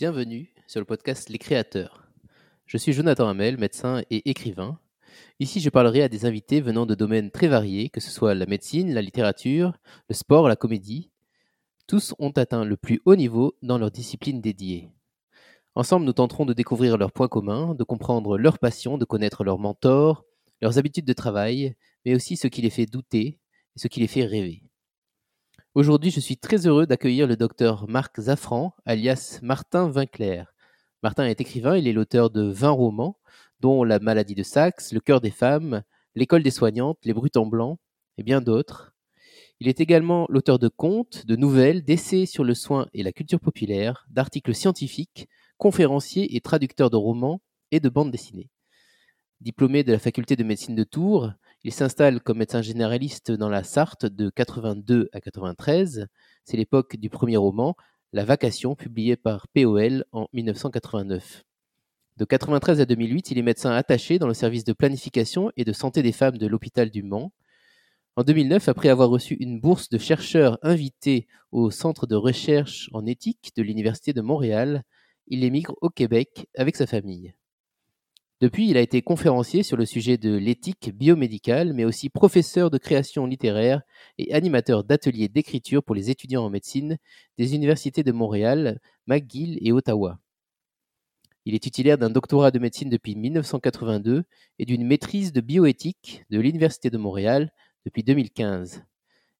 Bienvenue sur le podcast Les Créateurs. Je suis Jonathan Hamel, médecin et écrivain. Ici, je parlerai à des invités venant de domaines très variés, que ce soit la médecine, la littérature, le sport, la comédie. Tous ont atteint le plus haut niveau dans leur discipline dédiée. Ensemble, nous tenterons de découvrir leurs points communs, de comprendre leurs passions, de connaître leurs mentors, leurs habitudes de travail, mais aussi ce qui les fait douter et ce qui les fait rêver. Aujourd'hui, je suis très heureux d'accueillir le docteur Marc Zaffran, alias Martin Vinclair. Martin est écrivain, il est l'auteur de 20 romans, dont La maladie de Saxe, Le cœur des femmes, L'école des soignantes, Les brutes en blanc, et bien d'autres. Il est également l'auteur de contes, de nouvelles, d'essais sur le soin et la culture populaire, d'articles scientifiques, conférencier et traducteur de romans et de bandes dessinées. Diplômé de la faculté de médecine de Tours, il s'installe comme médecin généraliste dans la Sarthe de 82 à 93. C'est l'époque du premier roman, La Vacation, publié par POL en 1989. De 93 à 2008, il est médecin attaché dans le service de planification et de santé des femmes de l'hôpital du Mans. En 2009, après avoir reçu une bourse de chercheur invité au Centre de recherche en éthique de l'Université de Montréal, il émigre au Québec avec sa famille. Depuis, il a été conférencier sur le sujet de l'éthique biomédicale, mais aussi professeur de création littéraire et animateur d'ateliers d'écriture pour les étudiants en médecine des universités de Montréal, McGill et Ottawa. Il est titulaire d'un doctorat de médecine depuis 1982 et d'une maîtrise de bioéthique de l'Université de Montréal depuis 2015.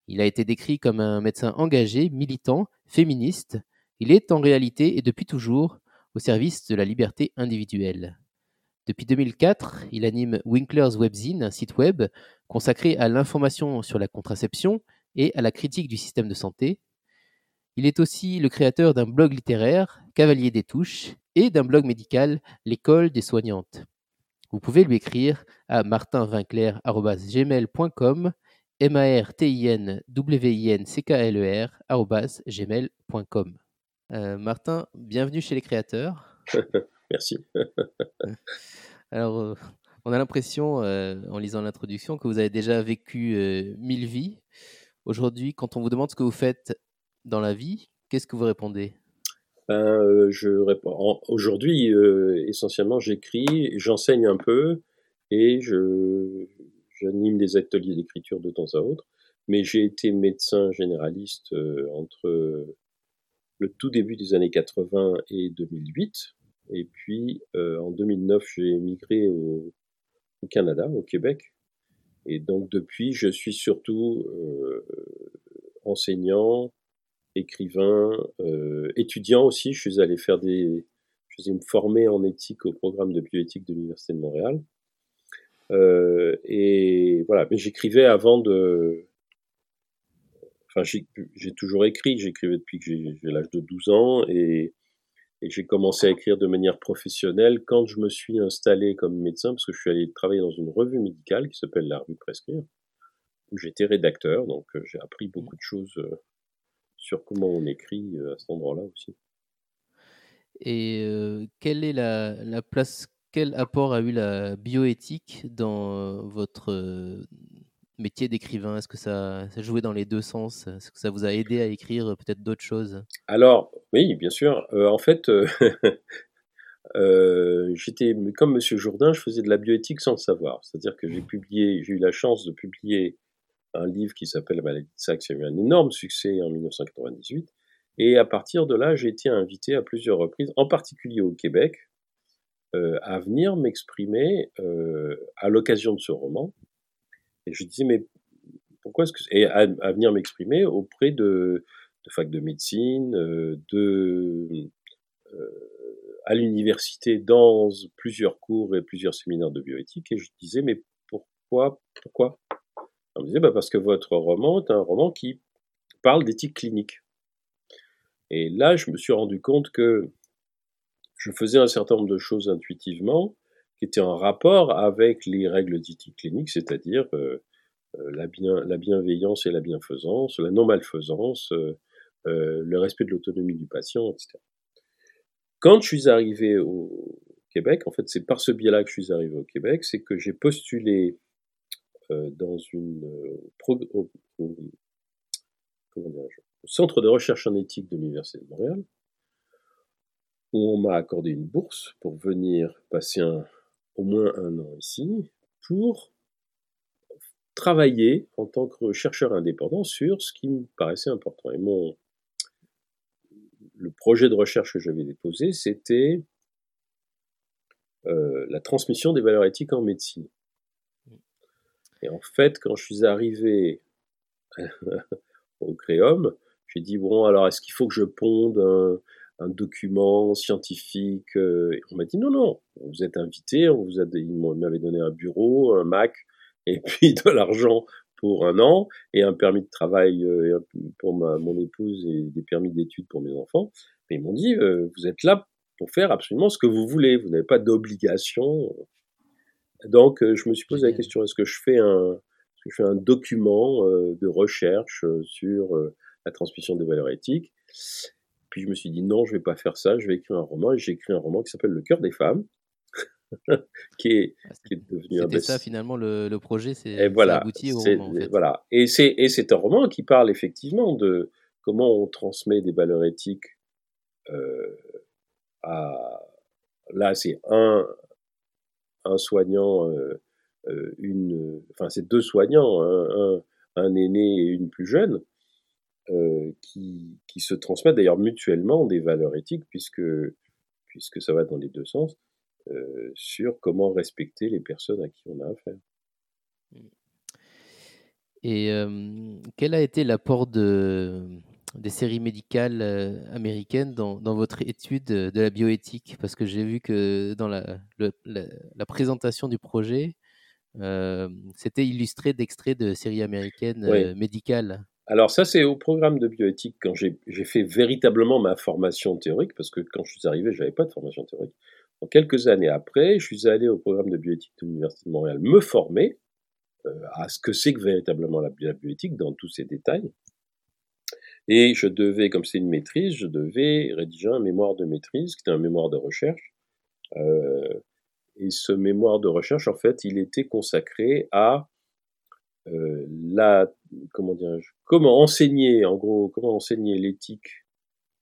Il a été décrit comme un médecin engagé, militant, féministe. Il est en réalité et depuis toujours au service de la liberté individuelle. Depuis 2004, il anime Winkler's Webzine, un site web consacré à l'information sur la contraception et à la critique du système de santé. Il est aussi le créateur d'un blog littéraire, Cavalier des Touches, et d'un blog médical, L'école des soignantes. Vous pouvez lui écrire à martinvinclair.gmail.com m. Euh, Martin, bienvenue chez les créateurs. Merci. Alors, euh, on a l'impression, euh, en lisant l'introduction, que vous avez déjà vécu euh, mille vies. Aujourd'hui, quand on vous demande ce que vous faites dans la vie, qu'est-ce que vous répondez? Ben, je réponds. Aujourd'hui, essentiellement, j'écris, j'enseigne un peu et je, j'anime des ateliers d'écriture de temps à autre. Mais j'ai été médecin généraliste entre le tout début des années 80 et 2008. Et puis, euh, en 2009, j'ai émigré au, Canada, au Québec. Et donc, depuis, je suis surtout euh, enseignant, écrivain, euh, étudiant aussi. Je suis allé faire des... Je suis me former en éthique au programme de bioéthique de l'Université de Montréal. et voilà, mais j'écrivais avant de... Enfin, j'ai toujours écrit, j'écrivais depuis que j'ai l'âge de 12 ans, et et j'ai commencé à écrire de manière professionnelle quand je me suis installé comme médecin, parce que je suis allé travailler dans une revue médicale qui s'appelle La Revue Prescrire, où j'étais rédacteur, donc euh, j'ai appris beaucoup de choses euh, sur comment on écrit euh, à cet endroit-là aussi. Et quelle est la, la, place, quel apport a eu la bioéthique dans votre métier d'écrivain Est-ce que ça, jouait dans les deux sens? Est-ce que ça vous a aidé à écrire euh, peut-être d'autres choses? Alors, oui, bien sûr. Euh, en fait, euh, j'étais comme Monsieur Jourdain, je faisais de la bioéthique sans le savoir. C'est-à-dire que j'ai publié, j'ai eu la chance de publier un livre qui s'appelle La maladie de Saxe, qui a eu un énorme succès en 1998. Et à partir de là, j'ai été invité à plusieurs reprises, en particulier au Québec, à venir m'exprimer à l'occasion de ce roman, et je disais, mais pourquoi est-ce que. Et à, venir m'exprimer auprès de, de facs de médecine, euh, de. Euh, à l'université dans plusieurs cours et plusieurs séminaires de bioéthique et je disais mais pourquoi pourquoi? On me disait bah parce que votre roman est un roman qui parle d'éthique clinique. Et là, je me suis rendu compte que je faisais un certain nombre de choses intuitivement qui était en rapport avec les règles d'éthique clinique, c'est-à-dire euh, euh, la, bien, la, bienveillance et la bienfaisance, la non-malfaisance, euh, le respect de l'autonomie du patient, etc. Quand je suis arrivé au Québec, en fait, c'est par ce biais-là que je suis arrivé au Québec, c'est que j'ai postulé dans une au, au, centre de recherche en éthique de l'Université de Montréal où on m'a accordé une bourse pour venir passer au moins un an ici pour travailler en tant que chercheur indépendant sur ce qui me paraissait important. Et mon, le projet de recherche que j'avais déposé, c'était euh, la transmission des valeurs éthiques en médecine. Et en fait, quand je suis arrivé au Créum, j'ai dit bon, alors est-ce qu'il faut que je ponde un, document scientifique euh, On m'a dit non, non, vous êtes invité, on vous a, il m'avait donné un bureau, un Mac, et puis de l'argent pour un an et un permis de travail euh, pour ma, mon épouse et des permis d'études pour mes enfants. Mais ils m'ont dit, euh, vous êtes là pour faire absolument ce que vous voulez, vous n'avez pas d'obligation. Donc je me suis posé la question, est-ce que je fais un, je fais un document de recherche sur la transmission des valeurs éthiques? Puis je me suis dit, non, je vais pas faire ça, je vais écrire un roman, et j'ai écrit un roman qui s'appelle Le cœur des femmes, qui, est, ah, qui, est, devenu un best ça finalement le, le projet, c'est voilà, abouti au roman. Voilà, et c'est et c'est un roman qui parle effectivement de comment on transmet des valeurs éthiques euh, à là c'est un un soignant, euh, euh une enfin c'est deux soignants, un, un, aîné et une plus jeune. Euh, qui, qui se transmettent d'ailleurs mutuellement des valeurs éthiques puisque puisque ça va dans les deux sens euh, sur comment respecter les personnes à qui on a affaire. Et euh, quel a été l'apport de, des séries médicales américaines dans, dans, votre étude de la bioéthique? Parce que j'ai vu que dans la, la, présentation du projet, c'était illustré d'extraits de séries américaines médicales. Alors ça, c'est au programme de bioéthique quand j'ai fait véritablement ma formation théorique, parce que quand je suis arrivé, je n'avais pas de formation théorique quelques années après, je suis allé au programme de bioéthique de l'Université de Montréal me former euh, à ce que c'est que véritablement la, bioéthique dans tous ses détails. Et je devais, comme c'est une maîtrise, je devais rédiger un mémoire de maîtrise, qui était un mémoire de recherche. Euh, et ce mémoire de recherche, en fait, il était consacré à euh, la, comment comment enseigner, en gros, comment enseigner l'éthique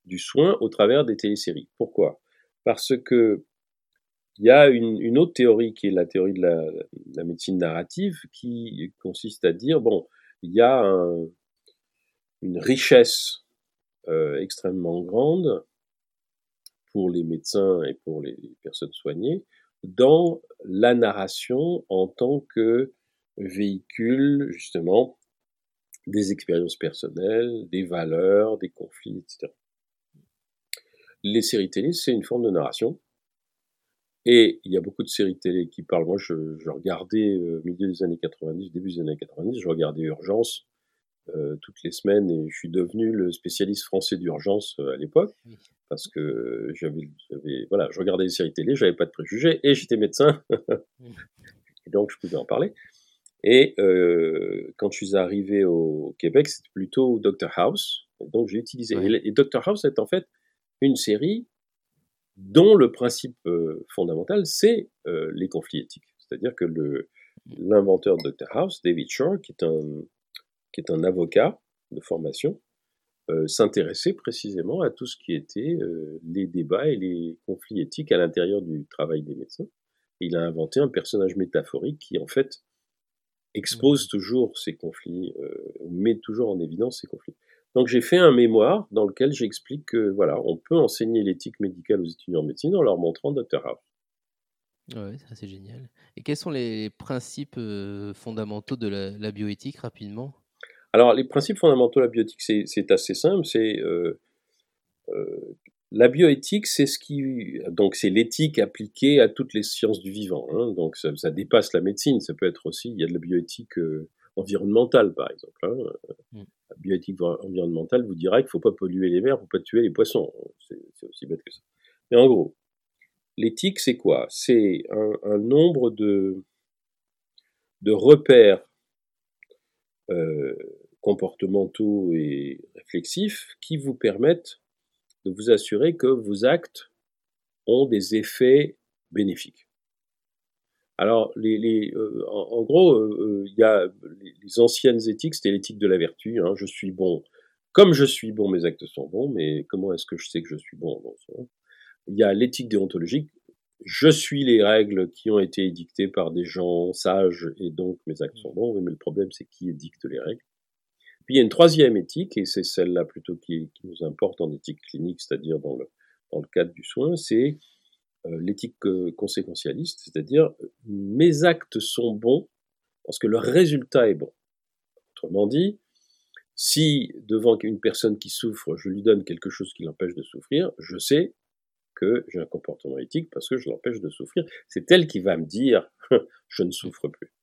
du soin au travers des téléséries. Pourquoi? Parce que il y a une, autre théorie qui est la théorie de la, médecine narrative qui consiste à dire, bon, il y a une richesse euh, extrêmement grande pour les médecins et pour les personnes soignées dans la narration en tant que véhicule justement des expériences personnelles, des valeurs, des conflits, etc. Les séries télé, c'est une forme de narration et il y a beaucoup de séries télé qui parlent. Moi, je, regardais au euh, milieu des années 90, début des années 90, je regardais Urgence euh, toutes les semaines et je suis devenu le spécialiste français d'urgence euh, à l'époque parce que j'avais, voilà, je regardais les séries télé, j'avais pas de préjugés et j'étais médecin et donc je pouvais en parler. Et quand je suis arrivé au Québec, c'était plutôt Doctor House. Donc j'ai utilisé. Et, Doctor House est en fait une série dont le principe euh, fondamental, c'est euh, les conflits éthiques. C'est-à-dire que l'inventeur de Dr House, David Shore, qui est un, qui est un avocat de formation, euh, s'intéressait précisément à tout ce qui était les débats et les conflits éthiques à l'intérieur du travail des médecins. il a inventé un personnage métaphorique qui, en fait, expose mmh. toujours ces conflits, met toujours en évidence ces conflits. Donc j'ai fait un mémoire dans lequel j'explique que voilà, on peut enseigner l'éthique médicale aux étudiants en médecine en leur montrant Dr House. Ouais, ça c'est génial. Et quels sont les principes euh, fondamentaux de la, bioéthique rapidement? Alors les principes fondamentaux de la bioéthique, c'est assez simple. C'est euh, euh, la bioéthique, c'est ce qui donc c'est l'éthique appliquée à toutes les sciences du vivant. Hein. donc ça, ça, dépasse la médecine. Ça peut être aussi il y a de la bioéthique environnementale par exemple. Hein. Mm la bioéthique environnementale vous dira qu'il ne faut pas polluer les mers, il ne faut pas tuer les poissons. C'est aussi bête que ça. Mais en gros, l'éthique, c'est quoi? C'est un, nombre de, de repères euh, comportementaux et réflexifs qui vous permettent de vous assurer que vos actes ont des effets bénéfiques. Alors, les, euh, en, gros, euh, euh, il y a les, anciennes éthiques, c'était l'éthique de la vertu. Hein, je suis bon. Comme je suis bon, mes actes sont bons, mais comment est-ce que je sais que je suis bon, il y a l'éthique déontologique. Je suis les règles qui ont été édictées par des gens sages et donc mes actes sont bons. Mais le problème, c'est qui édicte les règles? Puis il y a une troisième éthique, et c'est celle-là plutôt qui, nous importe en éthique clinique, c'est-à-dire dans le, dans le cadre du soin, c'est euh, l'éthique euh, conséquentialiste, c'est-à-dire mes actes sont bons parce que le résultat est bon. Autrement dit, si devant une personne qui souffre, je lui donne quelque chose qui l'empêche de souffrir, je sais que j'ai un comportement éthique parce que je l'empêche de souffrir. C'est elle qui va me dire je ne souffre plus.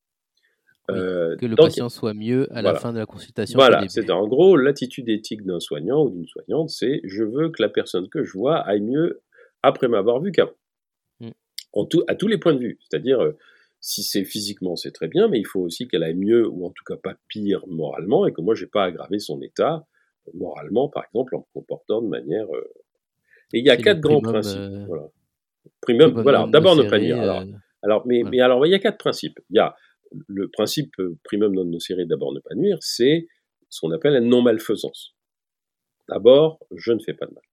Euh, que le patient soit mieux à la fin de la consultation. Voilà, c'est en gros l'attitude éthique d'un soignant ou d'une soignante, c'est je veux que la personne que je vois aille mieux après m'avoir vu qu'avant. Mm. à tous les points de vue. C'est-à-dire, euh, si c'est physiquement, c'est très bien, mais il faut aussi qu'elle aille mieux, ou en tout cas pas pire moralement, et que moi, j'ai pas aggravé son état euh, moralement, par exemple, en me comportant de manière. Euh, et il y a quatre grands principes. Voilà. Primum, voilà. D'abord ne pas. Alors, alors, mais, mais alors, il y a quatre principes. Il y a le principe primum non nocere, d'abord ne pas nuire, c'est ce qu'on appelle la non-malfaisance. D'abord, je ne fais pas de mal.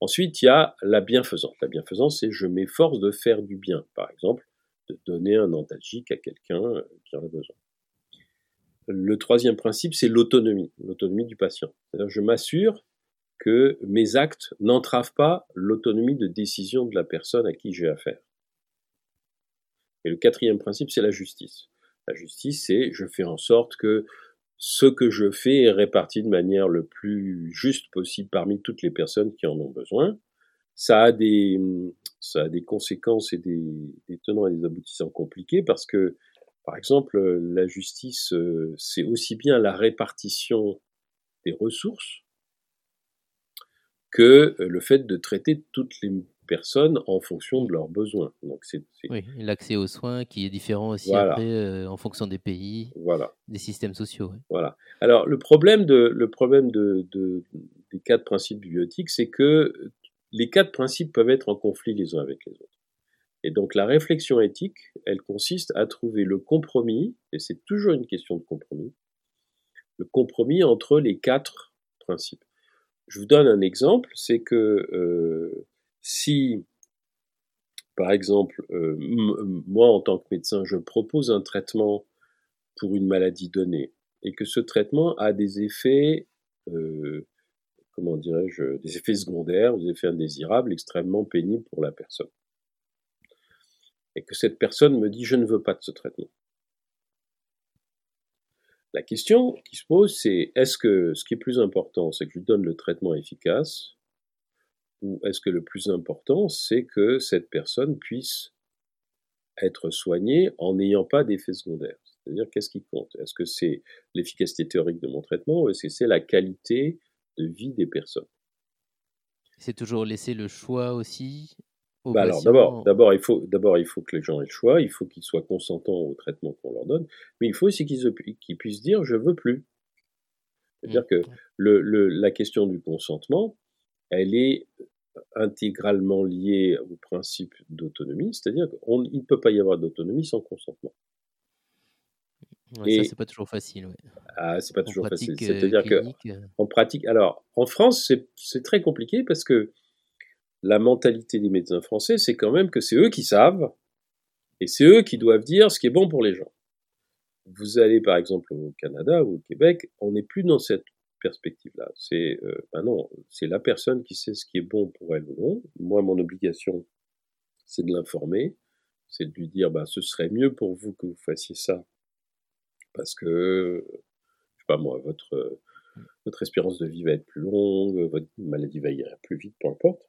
Ensuite, il y a la bienfaisance. La bienfaisance, c'est je m'efforce de faire du bien. Par exemple, de donner un antalgique à quelqu'un euh, qui en a besoin. Le troisième principe, c'est l'autonomie, l'autonomie du patient. Je m'assure que mes actes n'entravent pas l'autonomie de décision de la personne à qui j'ai affaire. Et le quatrième principe, c'est la justice. La justice, c'est je fais en sorte que ce que je fais est réparti de manière le plus juste possible parmi toutes les personnes qui en ont besoin. Ça a des, ça a des conséquences et des, tenants et des aboutissants compliqués parce que, par exemple, la justice, c'est aussi bien la répartition des ressources que le fait de traiter toutes les personnes en fonction de leurs besoins. Donc c'est, Oui, l'accès aux soins qui est différent aussi après euh, en fonction des pays, voilà. des systèmes sociaux. Voilà. Alors le problème, de, le problème de, de, des quatre principes biotiques, c'est que les quatre principes peuvent être en conflit les uns avec les autres. Et donc la réflexion éthique, elle consiste à trouver le compromis, et c'est toujours une question de compromis, le compromis entre les quatre principes. Je vous donne un exemple, c'est que euh, si, par exemple, euh, moi en tant que médecin, je propose un traitement pour une maladie donnée, et que ce traitement a des effets euh, comment dirais-je, des effets secondaires, des effets indésirables extrêmement pénibles pour la personne. Et que cette personne me dit je ne veux pas de ce traitement. La question qui se pose, c'est est-ce que ce qui est plus important, c'est que je donne le traitement efficace, ou est-ce que le plus important, c'est que cette personne puisse être soignée en n'ayant pas d'effets secondaires C'est-à-dire, qu'est-ce qui compte? Est-ce que c'est l'efficacité théorique de mon traitement, ou est-ce que c'est la qualité de vie des personnes? C'est toujours laisser le choix aussi bah alors d'abord, d'abord il faut d'abord il faut que les gens aient le choix, il faut qu'ils soient consentants au traitement qu'on leur donne, mais il faut aussi qu'ils puissent dire je veux plus. C'est-à-dire mmh. que le, le, la question du consentement, elle est intégralement liée au principe d'autonomie, c'est-à-dire qu'il ne peut pas y avoir d'autonomie sans consentement. Ouais, ça, c'est pas toujours facile. Ouais. Ah, c'est pas toujours facile. Euh, C'est-à-dire que euh. en pratique, alors en France, c'est très compliqué parce que la mentalité des médecins français, c'est quand même que c'est eux qui savent et c'est eux qui doivent dire ce qui est bon pour les gens. Vous allez par exemple au Canada ou au Québec, on n'est plus dans cette perspective-là. C'est euh, ben non, c'est la personne qui sait ce qui est bon pour elle ou non. Moi, mon obligation, c'est de l'informer, c'est de lui dire, ben, ce serait mieux pour vous que vous fassiez ça parce que, je sais pas moi, votre, votre espérance de vie va être plus longue, votre maladie va ir plus vite, peu importe.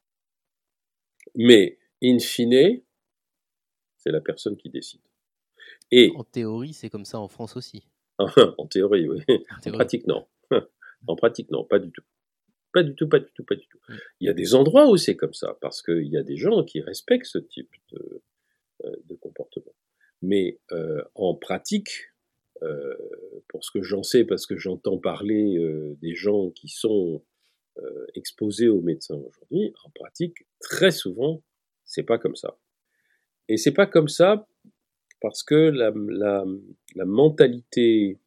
Mais, in fine, c'est la personne qui décide. Et, en théorie, c'est comme ça en France aussi. en théorie, oui. En, pratique, non. en pratique, non, pas du tout. Pas du tout, pas du tout, pas du tout. Mm. Il y a des endroits où c'est comme ça, parce qu'il y a des gens qui respectent ce type de, euh, de comportement. Mais euh, en pratique, euh, pour ce que j'en sais, parce que j'entends parler euh, des gens qui sont euh, exposés aux médecins aujourd'hui, en pratique, très souvent, c'est pas comme ça. Et c'est pas comme ça parce que la, la, la, mentalité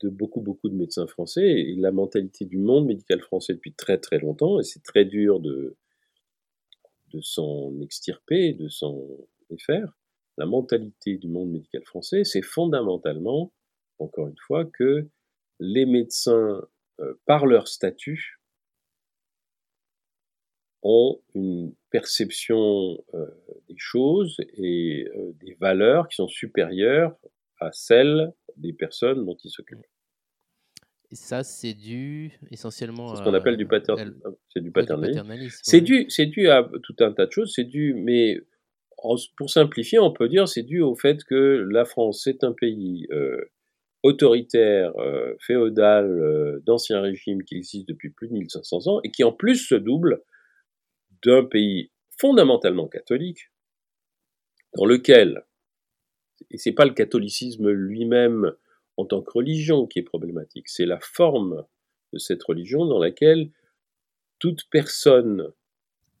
de beaucoup, beaucoup de médecins français et la mentalité du monde médical français depuis très, très longtemps, et c'est très dur de, de s'en extirper, de s'en défaire. La mentalité du monde médical français, c'est fondamentalement, encore une fois, que les médecins, euh, par leur statut, ont une perception euh, des choses et euh, des valeurs qui sont supérieures à celles des personnes dont ils s'occupent. Et ça, c'est dû essentiellement C'est ce qu'on appelle du, patern- c'est du paternalisme. C'est dû, c'est dû à tout un tas de choses. C'est dû, mais pour simplifier, on peut dire c'est dû au fait que la France c'est un pays euh, autoritaire, euh, féodal, euh, d'ancien régime qui existe depuis plus de 1500 ans et qui en plus se double d'un pays fondamentalement catholique dans lequel et c'est pas le catholicisme lui-même en tant que religion qui est problématique, c'est la forme de cette religion dans laquelle toute personne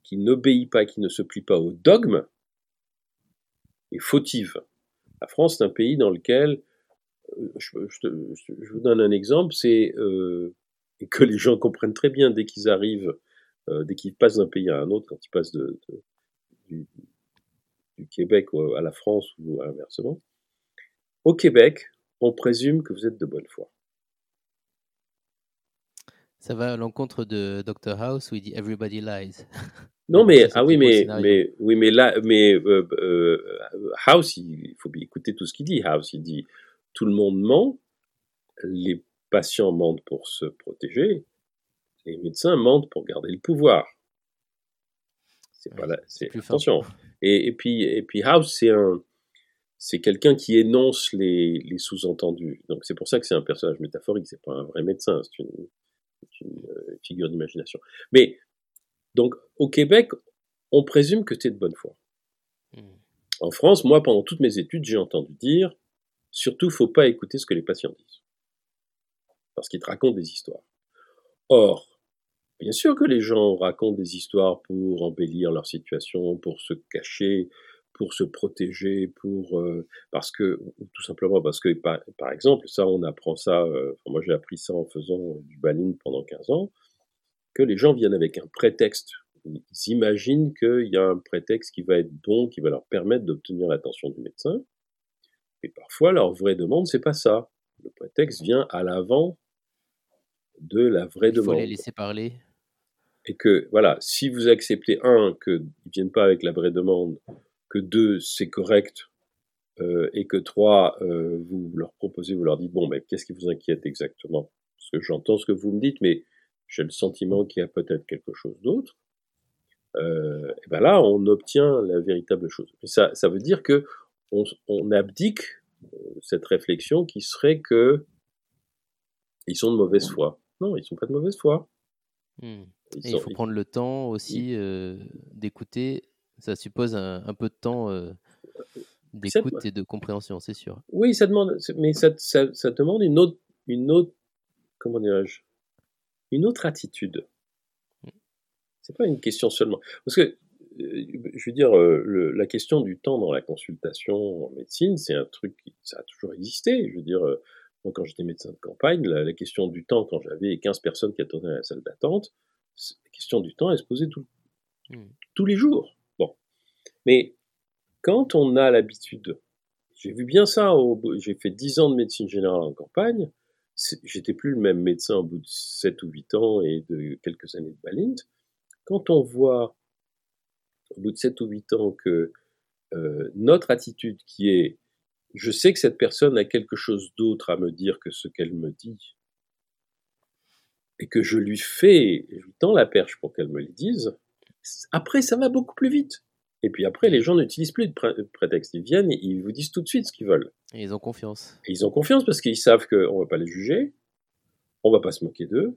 qui n'obéit pas, qui ne se plie pas au dogme, est fautive. La France est un pays dans lequel, euh, je, vous donne un exemple, c'est euh, que les gens comprennent très bien dès qu'ils arrivent, euh, dès qu'ils passent d'un pays à un autre, quand ils passent de, de- du, du Québec à la France ou inversement. Au Québec, on présume que vous êtes de bonne foi. Ça va à l'encontre de Dr House où il dit Everybody lies. Non, mais ah oui, mais oui, mais là, mais euh, euh, House, il, faut bien écouter tout ce qu'il dit. House, il dit tout le monde ment, les patients mentent pour se protéger, les médecins mentent pour garder le pouvoir. C'est pas Ouais, là, c'est c'est fin. Et, et puis et puis House, c'est un c'est quelqu'un qui énonce les, les sous-entendus. Donc c'est pour ça que c'est un personnage métaphorique. C'est pas un vrai médecin. C'est une, c'est une euh, figure d'imagination. Mais donc, au Québec, on présume que tu es de bonne foi. Hmm. En France, moi, pendant toutes mes études, j'ai entendu dire, surtout, faut pas écouter ce que les patients disent. Parce qu'ils te racontent des histoires. Or, bien sûr que les gens racontent des histoires pour embellir leur situation, pour se cacher, pour se protéger, pour euh, parce que ou tout simplement parce que par, par exemple, ça on apprend ça. euh, enfin, moi j'ai appris ça en faisant euh, du baline pendant 15 ans que les gens viennent avec un prétexte. Ils imaginent qu'il y a un prétexte qui va être bon, qui va leur permettre d'obtenir l'attention du médecin. Et parfois, leur vraie demande, c'est pas ça. Le prétexte vient à l'avant de la vraie Il faut demande. les laisser parler. Et que, voilà, si vous acceptez, un, qu'ils ne viennent pas avec la vraie demande, que deux, c'est correct, euh, et que trois, euh, vous leur proposez, vous leur dites, bon, mais qu'est-ce qui vous inquiète exactement? Parce que j'entends ce que vous me dites, mais j'ai le sentiment qu'il y a peut-être quelque chose d'autre. Euh, et ben là, on obtient la véritable chose. Ça, ça veut dire que on, on abdique euh, cette réflexion qui serait que ils sont de mauvaise foi. Non, ils sont pas de mauvaise foi. Hmm. Et il faut prendre le temps aussi euh, d'écouter. Ça suppose un, un peu de temps euh, Ça- d'écoute et de compréhension, c'est sûr. Oui, ça demande, mais ça, ça, ça demande une autre, une autre, comment dirais-je, une autre attitude. C'est pas une question seulement, parce que, je veux dire, le- la question du temps dans la consultation en médecine, c'est un truc qui, ça a toujours existé. Je veux dire, moi, quand j'étais médecin de campagne, la, la question du temps, quand j'avais 15 personnes qui attendaient à la salle d'attente, la question du temps, elle se posait tout, Hmm. tous les jours. Bon, mais quand on a l'habitude j'ai vu bien ça. au J'ai fait 10 ans de médecine générale en campagne. J'étais plus le même médecin au bout de 7 ou 8 ans et de quelques années de Balint. Quand on voit au bout de 7 ou 8 ans que euh, notre attitude qui est je sais que cette personne a quelque chose d'autre à me dire que ce qu'elle me dit et que je lui fais, je lui tends la perche pour qu'elle me le dise, après ça va beaucoup plus vite. Et puis après, les gens n'utilisent plus de pré- prétexte. Ils viennent, et ils vous disent tout de suite ce qu'ils veulent. Et ils ont confiance. Et ils ont confiance parce qu'ils savent qu'on va pas les juger, on va pas se moquer d'eux.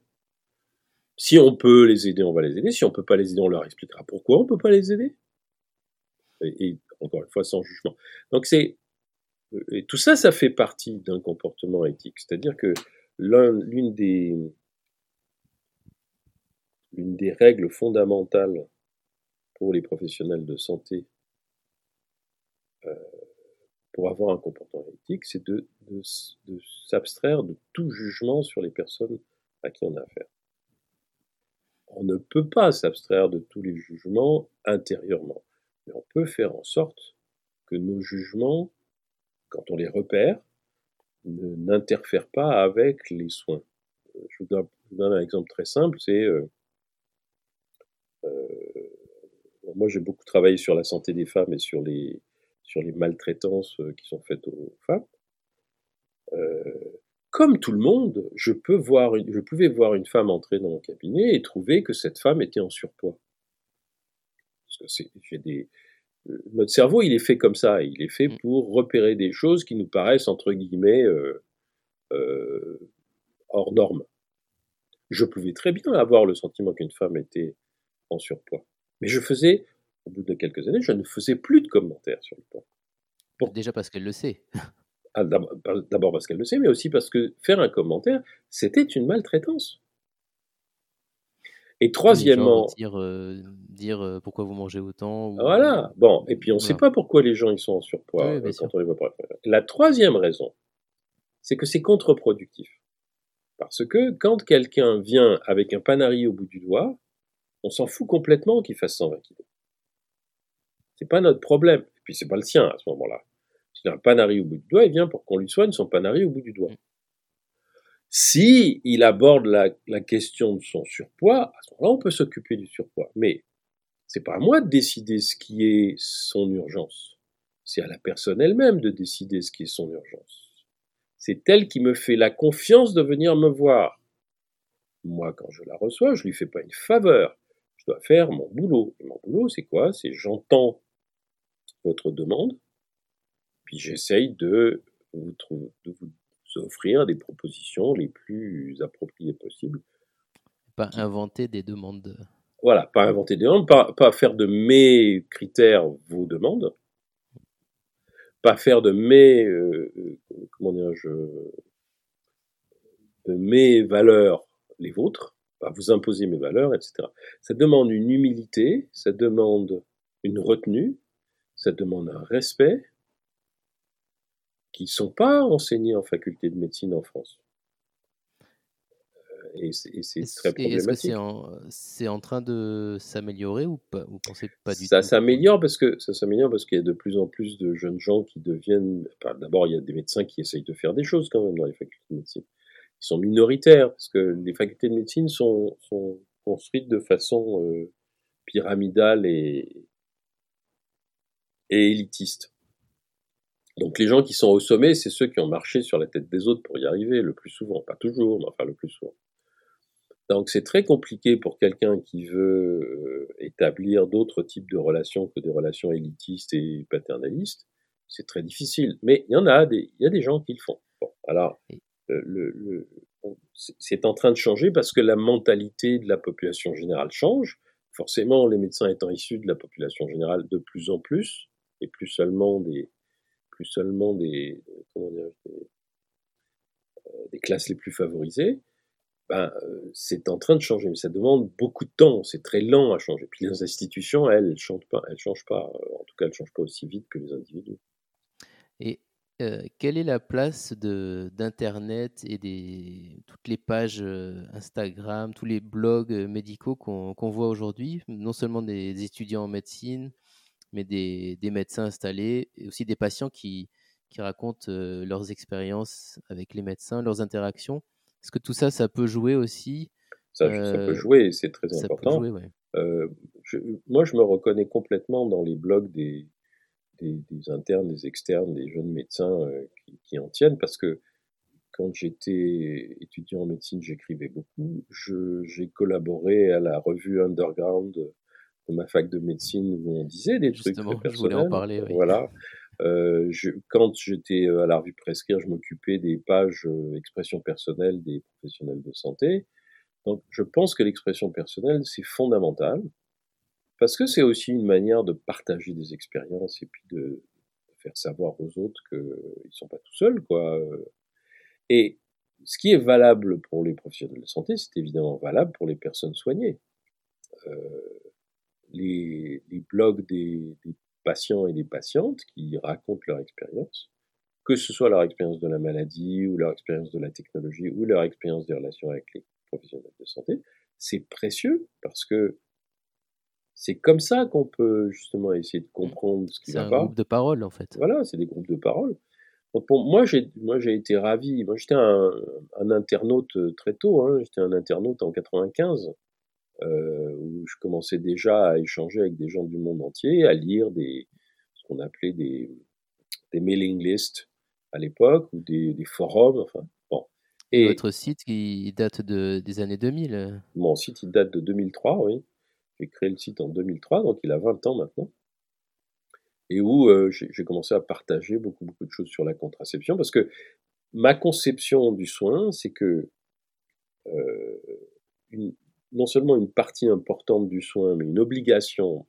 Si on peut les aider, on va les aider. Si on peut pas les aider, on leur expliquera pourquoi on peut pas les aider. Et, et encore une fois, sans jugement. Donc c'est et tout ça, ça fait partie d'un comportement éthique. C'est-à-dire que l'un- l'une des l'une des règles fondamentales pour les professionnels de santé euh, pour avoir un comportement éthique, c'est de, de s'abstraire de tout jugement sur les personnes à qui on a affaire. on ne peut pas s'abstraire de tous les jugements intérieurement, mais on peut faire en sorte que nos jugements, quand on les repère, n'interfèrent pas avec les soins. Je vous, donne, un exemple très simple, c'est euh, euh, moi j'ai beaucoup travaillé sur la santé des femmes et sur les, sur les maltraitances euh, qui sont faites aux femmes. comme tout le monde, je, peux voir je pouvais voir une femme entrer dans mon cabinet et trouver que cette femme était en surpoids. Parce que j'ai des, notre cerveau, il est fait comme ça. Il est fait mm. pour repérer des choses qui nous paraissent, entre guillemets, euh, euh, hors normes. Je pouvais très bien avoir le sentiment qu'une femme était en surpoids. Mais je faisais, au bout de quelques années, je ne faisais plus de commentaires sur le poids. Déjà parce qu'elle le sait. Ah, d'abord parce qu'elle le sait, mais aussi parce que faire un commentaire, c'était une maltraitance. Et troisièmement. Dire, euh, dire euh, pourquoi vous mangez autant. Voilà. Bon, et puis on ne sait pas pourquoi les gens ils sont en surpoids euh, quand on les voit pas. La troisième raison, c'est que c'est contre-productif. Parce que quand quelqu'un vient avec un panari au bout du doigt, on s'en fout complètement qu'il fasse 120 kilos. C'est pas notre problème. Et puis c'est pas le sien à ce moment-là. S'il a un panari au bout du doigt, il vient pour qu'on lui soigne son panari au bout du doigt. Mm. Si il aborde la, question de son surpoids, à ce moment-là, on peut s'occuper du surpoids. Mais c'est pas à moi de décider ce qui est son urgence. C'est à la personne elle-même de décider ce qui est son urgence. C'est elle qui me fait la confiance de venir me voir. Moi, quand je la reçois, je lui fais pas une faveur. Je dois faire mon boulot. Et mon boulot, c'est quoi? C'est j'entends votre demande, puis j'essaye de vous, de vous offrir des propositions les plus appropriées possibles. Pas inventer des demandes. Voilà, pas inventer des demandes, pas, pas faire de mes critères vos demandes, pas faire de mes, euh, euh, comment dirais-je, de mes valeurs les vôtres, vous imposer mes valeurs, etc. Ça demande une humilité, ça demande une retenue, ça demande un respect, qui ne sont pas enseignés en faculté de médecine en France. Euh, et c'est très problématique. c'est en, train de s'améliorer ou pas Vous pensez pas du ça S'améliore parce que ça s'améliore parce qu'il y a de plus en plus de jeunes gens qui deviennent. D'abord, il y a des médecins qui essayent de faire des choses quand même dans les facultés de médecine. Ils sont minoritaires parce que les facultés de médecine sont, sont construites de façon euh, pyramidale et, et élitiste. Donc les gens qui sont au sommet, c'est ceux qui ont marché sur la tête des autres pour y arriver, le plus souvent, pas toujours, mais enfin le plus souvent. Donc c'est très compliqué pour quelqu'un qui veut euh, établir d'autres types de relations que des relations élitistes et paternalistes. C'est très difficile, mais il y en a des, il y a des gens qui le font. alors le, c'est en train de changer parce que la mentalité de la population générale change. Forcément, les médecins étant issus de la population générale de plus en plus, et plus seulement des, seulement des, euh, des, classes les plus favorisées, ben, euh, c'est en train de changer, mais ça demande beaucoup de temps, c'est très lent à changer. Puis les institutions, elles, elles changent pas, elles changent pas, en tout cas, elles changent pas aussi vite que les individus. Et quelle est la place d'Internet et des toutes les pages Instagram, tous les blogs médicaux qu'on voit aujourd'hui, non seulement des étudiants en médecine, mais des, médecins installés et aussi des patients qui, qui racontent euh, leurs expériences avec les médecins, leurs interactions. Est-ce que tout ça, ça peut jouer aussi? Ça, peut euh, jouer, c'est très important. Euh, moi, je me reconnais complètement dans les blogs des, des, internes, des externes, des jeunes médecins qui, qui, en tiennent, parce que quand j'étais étudiant en médecine, j'écrivais beaucoup. J'ai collaboré à la revue Underground de ma fac de médecine où on disait des trucs très personnels. Je voulais en parler. Voilà. Euh, je, quand j'étais euh, à la revue Prescrire, je m'occupais des pages euh, expression personnelle des professionnels de santé. Donc, je pense que l'expression personnelle, c'est fondamental parce que c'est aussi une manière de partager des expériences et puis de faire savoir aux autres qu'ils ne sont pas tout seuls, quoi. Et ce qui est valable pour les professionnels de santé, c'est évidemment valable pour les personnes soignées. Euh, les, blogs des, patients et des patientes qui racontent leur expérience, que ce soit leur expérience de la maladie ou leur expérience de la technologie ou leur expérience des relations avec les professionnels de santé, c'est précieux parce que c'est comme ça qu'on peut justement essayer de comprendre ce qui va C'est pas. un groupe de parole, en fait. Voilà, c'est des groupes de parole. Donc pour moi, j'ai moi j'ai été ravi. Moi, j'étais un, un internaute euh, très tôt. Hein. J'étais un internaute en 95 euh, où je commençais déjà à échanger avec des gens du monde entier, à lire des ce qu'on appelait des des mailing lists à l'époque ou des, des forums. Enfin bon. Et votre site qui date de, des années 2000. euh, mon site il date de 2003, oui. J'ai créé le site en 2003, donc il a 20 ans maintenant. Et où euh, j'ai commencé à partager beaucoup, beaucoup de choses sur la contraception, parce que ma conception du soin, c'est que euh, non seulement une partie importante du soin, mais une obligation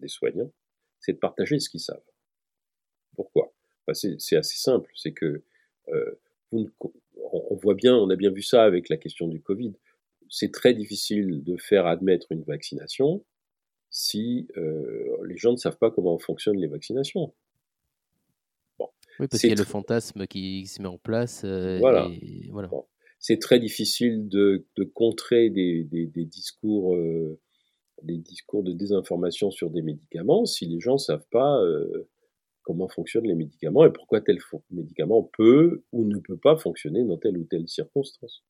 des soignants, c'est de partager ce qu'ils savent. Pourquoi? Bah, c'est assez simple, c'est que euh, on voit bien, on a bien vu ça avec la question du Covid. C'est très difficile de faire admettre une vaccination si euh, les gens ne savent pas comment fonctionnent les vaccinations. Oui, parce C'est qu'il y a le fantasme qui se met en place. euh, Voilà. Voilà. Bon. C'est très difficile de, de contrer des, des, des discours, euh, des discours de désinformation sur des médicaments si les gens savent pas comment fonctionnent les médicaments et pourquoi tel médicament peut ou ne peut pas fonctionner dans telle ou telle circonstance.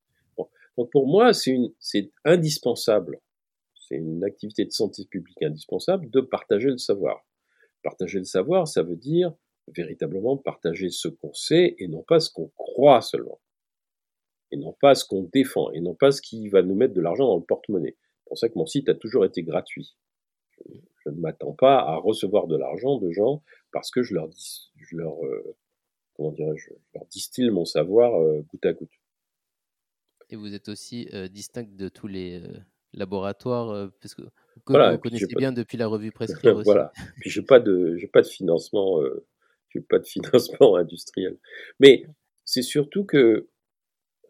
Donc pour moi, c'est indispensable, c'est une activité de santé publique indispensable de partager le savoir. Partager le savoir, ça veut dire véritablement partager ce qu'on sait et non pas ce qu'on croit seulement. Et non pas ce qu'on défend, et non pas ce qui va nous mettre de l'argent dans le porte-monnaie. C'est pour ça que mon site a toujours été gratuit. Je, ne m'attends pas à recevoir de l'argent de gens parce que je leur, dis, je leur, euh, comment dirais-je, je leur distille mon savoir euh, goutte à goutte. Et vous êtes aussi euh, distinct de tous les euh, laboratoires, euh, parce que, que Voilà, vous connaissez bien depuis la revue Prescrire aussi. voilà. Puis j'ai pas de, j'ai pas de financement, euh, j'ai pas de financement industriel. Mais c'est surtout que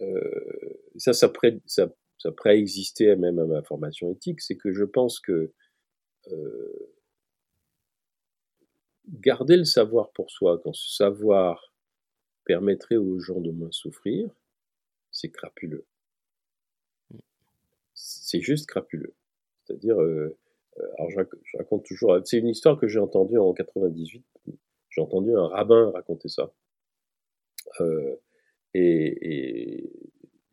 euh, ça, ça, pré, ça, ça préexistait même à ma formation éthique, c'est que je pense que euh, garder le savoir pour soi, quand ce savoir permettrait aux gens de moins souffrir, c'est crapuleux. C'est juste crapuleux. C'est-à-dire, euh, euh, alors je, rac- je raconte toujours, c'est une histoire que j'ai entendue en 98. J'ai entendu un rabbin raconter ça. Euh, et, et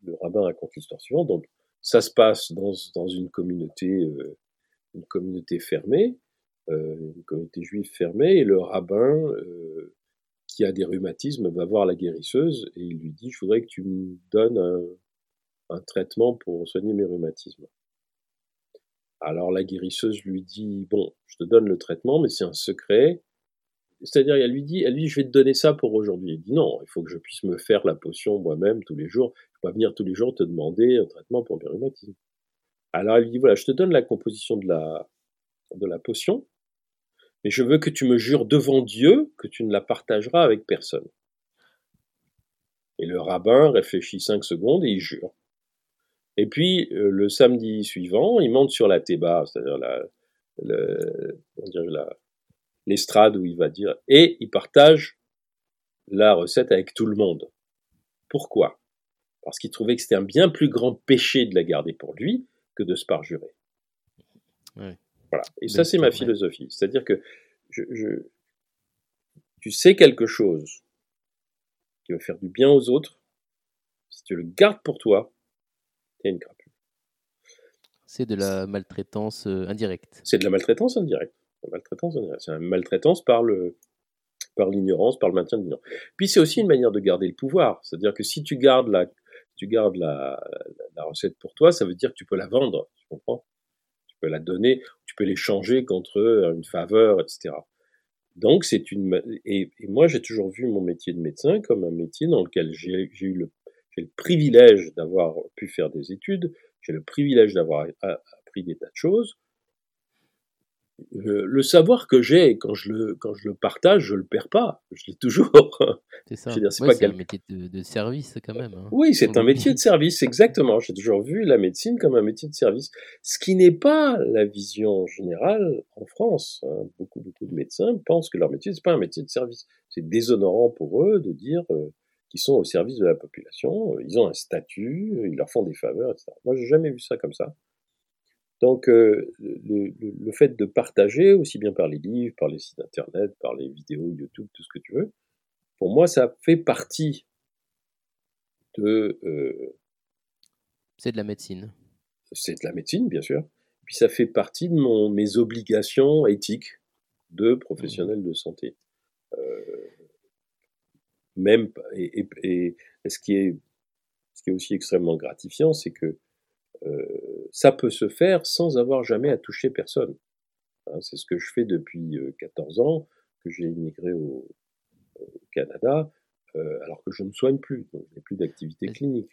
le rabbin raconte l'histoire suivante. Donc, ça se passe dans, dans une communauté, euh, une communauté fermée, euh, une communauté juive fermée, et le rabbin, euh, qui a des rhumatismes, va voir la guérisseuse et il lui dit Je voudrais que tu me donnes un, un traitement pour soigner mes rhumatismes. Alors la guérisseuse lui dit Bon, je te donne le traitement, mais c'est un secret. C'est-à-dire, elle lui dit, elle lui dit, je vais te donner ça pour aujourd'hui. Il dit non, il faut que je puisse me faire la potion moi-même tous les jours. Je peux pas venir tous les jours te demander un traitement pour mes rhumatismes. Alors elle lui dit, voilà, je te donne la composition de la, de la potion, mais je veux que tu me jures devant Dieu que tu ne la partageras avec personne. Et le rabbin réfléchit cinq secondes et il jure. Et puis, euh, le samedi suivant, il monte sur la théba, c'est-à-dire la, l'estrade où il va dire, et il partage la recette avec tout le monde. Pourquoi? Parce qu'il trouvait que c'était un bien plus grand péché de la garder pour lui que de se parjurer. Ouais. Voilà. Et Mais ça, c'est ma philosophie. C'est-à-dire que je, je- tu sais quelque chose qui va faire du bien aux autres, si tu le gardes pour toi, une crapule. C'est de la maltraitance euh, indirecte. C'est de la maltraitance indirecte. La maltraitance indirecte. C'est une maltraitance par le par l'ignorance, par le maintien de l'ignorance. Puis c'est aussi une manière de garder le pouvoir. C'est-à-dire que si tu gardes la, tu gardes la, la, la recette pour toi, ça veut dire que tu peux la vendre. Tu comprends? Tu peux la donner, tu peux l'échanger contre une faveur, etc. Donc c'est une et, et moi j'ai toujours vu mon métier de médecin comme un métier dans lequel j'ai eu le j'ai le privilège d'avoir pu faire des études, j'ai le privilège d'avoir appris des tas de choses. Le, le savoir que j'ai quand je le quand je le partage, je le perds pas, je l'ai toujours. C'est ça. C'est Ouais, c'est un quel- métier de, de service quand même. hein. Oui, c'est un métier de service, exactement. J'ai toujours vu la médecine comme un métier de service, ce qui n'est pas la vision générale en France. hein. Beaucoup, beaucoup de médecins pensent que leur métier c'est pas un métier de service. C'est déshonorant pour eux de dire euh, qui sont au service de la population. Ils ont un statut, ils leur font des faveurs, etc. Moi, j'ai jamais vu ça comme ça. Donc, euh, le, le, fait de partager, aussi bien par les livres, par les sites internet, par les vidéos YouTube, tout ce que tu veux, pour moi, ça fait partie de. Euh, c'est de la médecine. C'est de la médecine, bien sûr. Puis ça fait partie de mon, mes obligations éthiques de professionnel de santé. Euh, même et, et, ce qui est ce qui est aussi extrêmement gratifiant, c'est que euh, ça peut se faire sans avoir jamais à toucher personne. Hein, c'est ce que je fais depuis 14 euh, ans, que j'ai immigré au, Canada, euh, alors que je ne soigne plus, donc je n'ai plus d'activité clinique.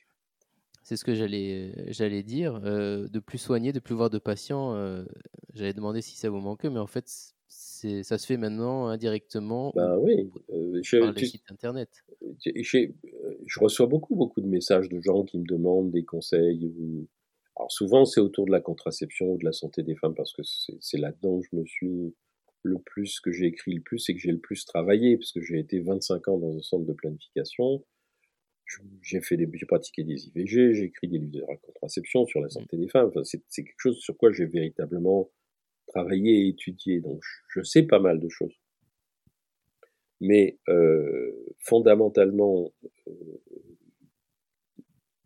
C'est ce que j'allais j'allais dire, de plus soigner, de plus voir de patients. j'allais demander si ça vous manquait, mais en fait, ça se fait maintenant indirectement. Ben oui, par les sites internet. Je, reçois beaucoup beaucoup de messages de gens qui me demandent des conseils ou alors souvent, c'est autour de la contraception ou de la santé des femmes parce que c'est là-dedans que je me suis le plus, que j'ai écrit le plus et que j'ai le plus travaillé parce que j'ai été 25 ans dans un centre de planification. J'ai fait des, j'ai pratiqué des IVG, j'ai écrit des livres de la contraception sur la mmh. santé des femmes. Enfin, c'est quelque chose sur quoi j'ai véritablement travaillé et étudié. Donc, je, sais pas mal de choses. Mais euh, fondamentalement, euh,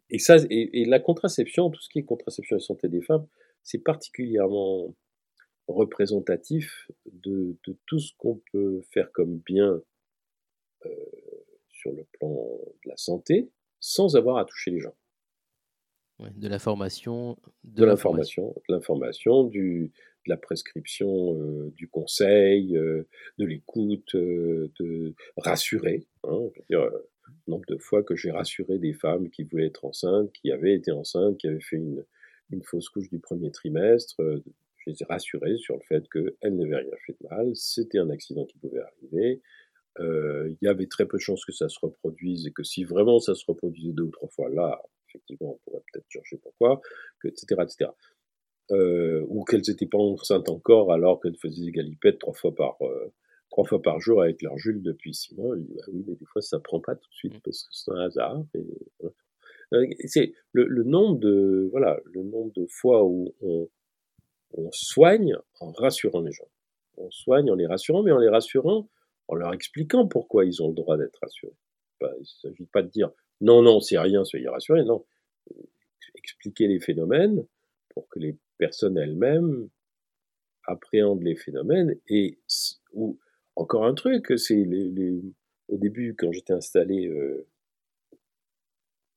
et, ça, et, la contraception, tout ce qui est contraception et santé des femmes, c'est particulièrement représentatif de, tout ce qu'on peut faire comme bien euh, sur le plan de la santé sans avoir à toucher les gens. de l'information, de, l'information, de l'information, de la prescription, euh, du conseil, euh, de l'écoute, de rassurer. Hein, dire, nombre de fois que j'ai rassuré des femmes qui voulaient être enceintes, qui avaient été enceintes, qui avaient fait une, une fausse couche du premier trimestre. Euh, je les ai rassurées sur le fait qu'elles n'avaient rien fait de mal, c'était un accident qui pouvait arriver. Euh, il y avait très peu de chances que ça se reproduise et que si vraiment ça se reproduisait deux ou trois fois là, effectivement, on pourrait peut-être chercher pourquoi, que, etc., etc. Euh, ou qu'elles n'étaient pas enceintes encore alors qu'elles faisaient des galipettes trois fois par, trois fois par jour avec leur Jules depuis six mois. dit, bah oui, mais des fois, ça prend pas tout de suite mmh. parce que c'est un hasard. Euh, c'est le, nombre de voilà le nombre de fois où on, soigne en rassurant les gens. On soigne en les rassurant, mais en les rassurant en leur expliquant pourquoi ils ont le droit d'être rassurés. Bah, il ne s'agit pas de dire non, non, c'est rien, soyez rassurés. Non, expliquer les phénomènes pour que les personnes elles-mêmes appréhendent les phénomènes et ou encore un truc, c'est au début, quand j'étais installé euh,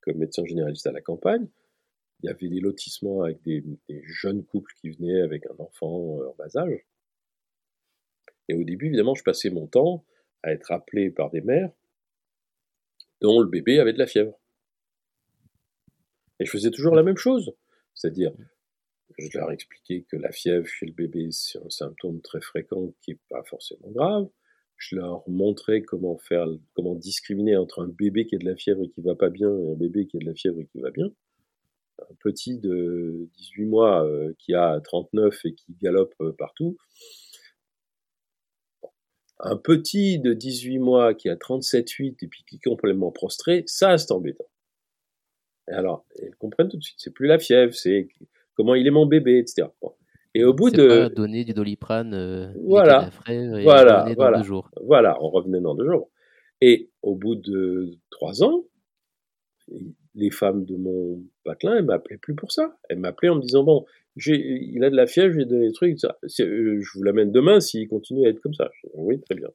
comme médecin généraliste à la campagne, il y avait des lotissements avec des, jeunes couples qui venaient avec un enfant euh, en bas âge. Et au début, évidemment, je passais mon temps à être appelé par des mères dont le bébé avait de la fièvre. Et je faisais toujours la même chose. C'est-à-dire, je leur expliquais que la fièvre chez le bébé, c'est un symptôme très fréquent qui n'est pas forcément grave. Je leur montrais comment faire, comment discriminer entre un bébé qui a de la fièvre et qui va pas bien et un bébé qui a de la fièvre et qui va bien. Un petit de 18 mois euh, qui a 39 et qui galope euh, partout. Un petit de 18 mois qui a 37-8 et puis qui est complètement prostré, ça c'est embêtant. Alors, ils comprennent tout de suite, c'est plus la fièvre, c'est comment il est mon bébé, etc. Et au bout de pas donner du doliprane, euh, voilà, voilà, voilà, jours. voilà, on revenait dans deux jours. Et au bout de trois ans, les femmes de mon patelin, elles m'appelaient plus pour ça. Elles m'appelaient en me disant bon, il a de la fièvre, j'ai des trucs, ça. Euh, je vous l'amène demain s'il continue à être comme ça. oui, très bien.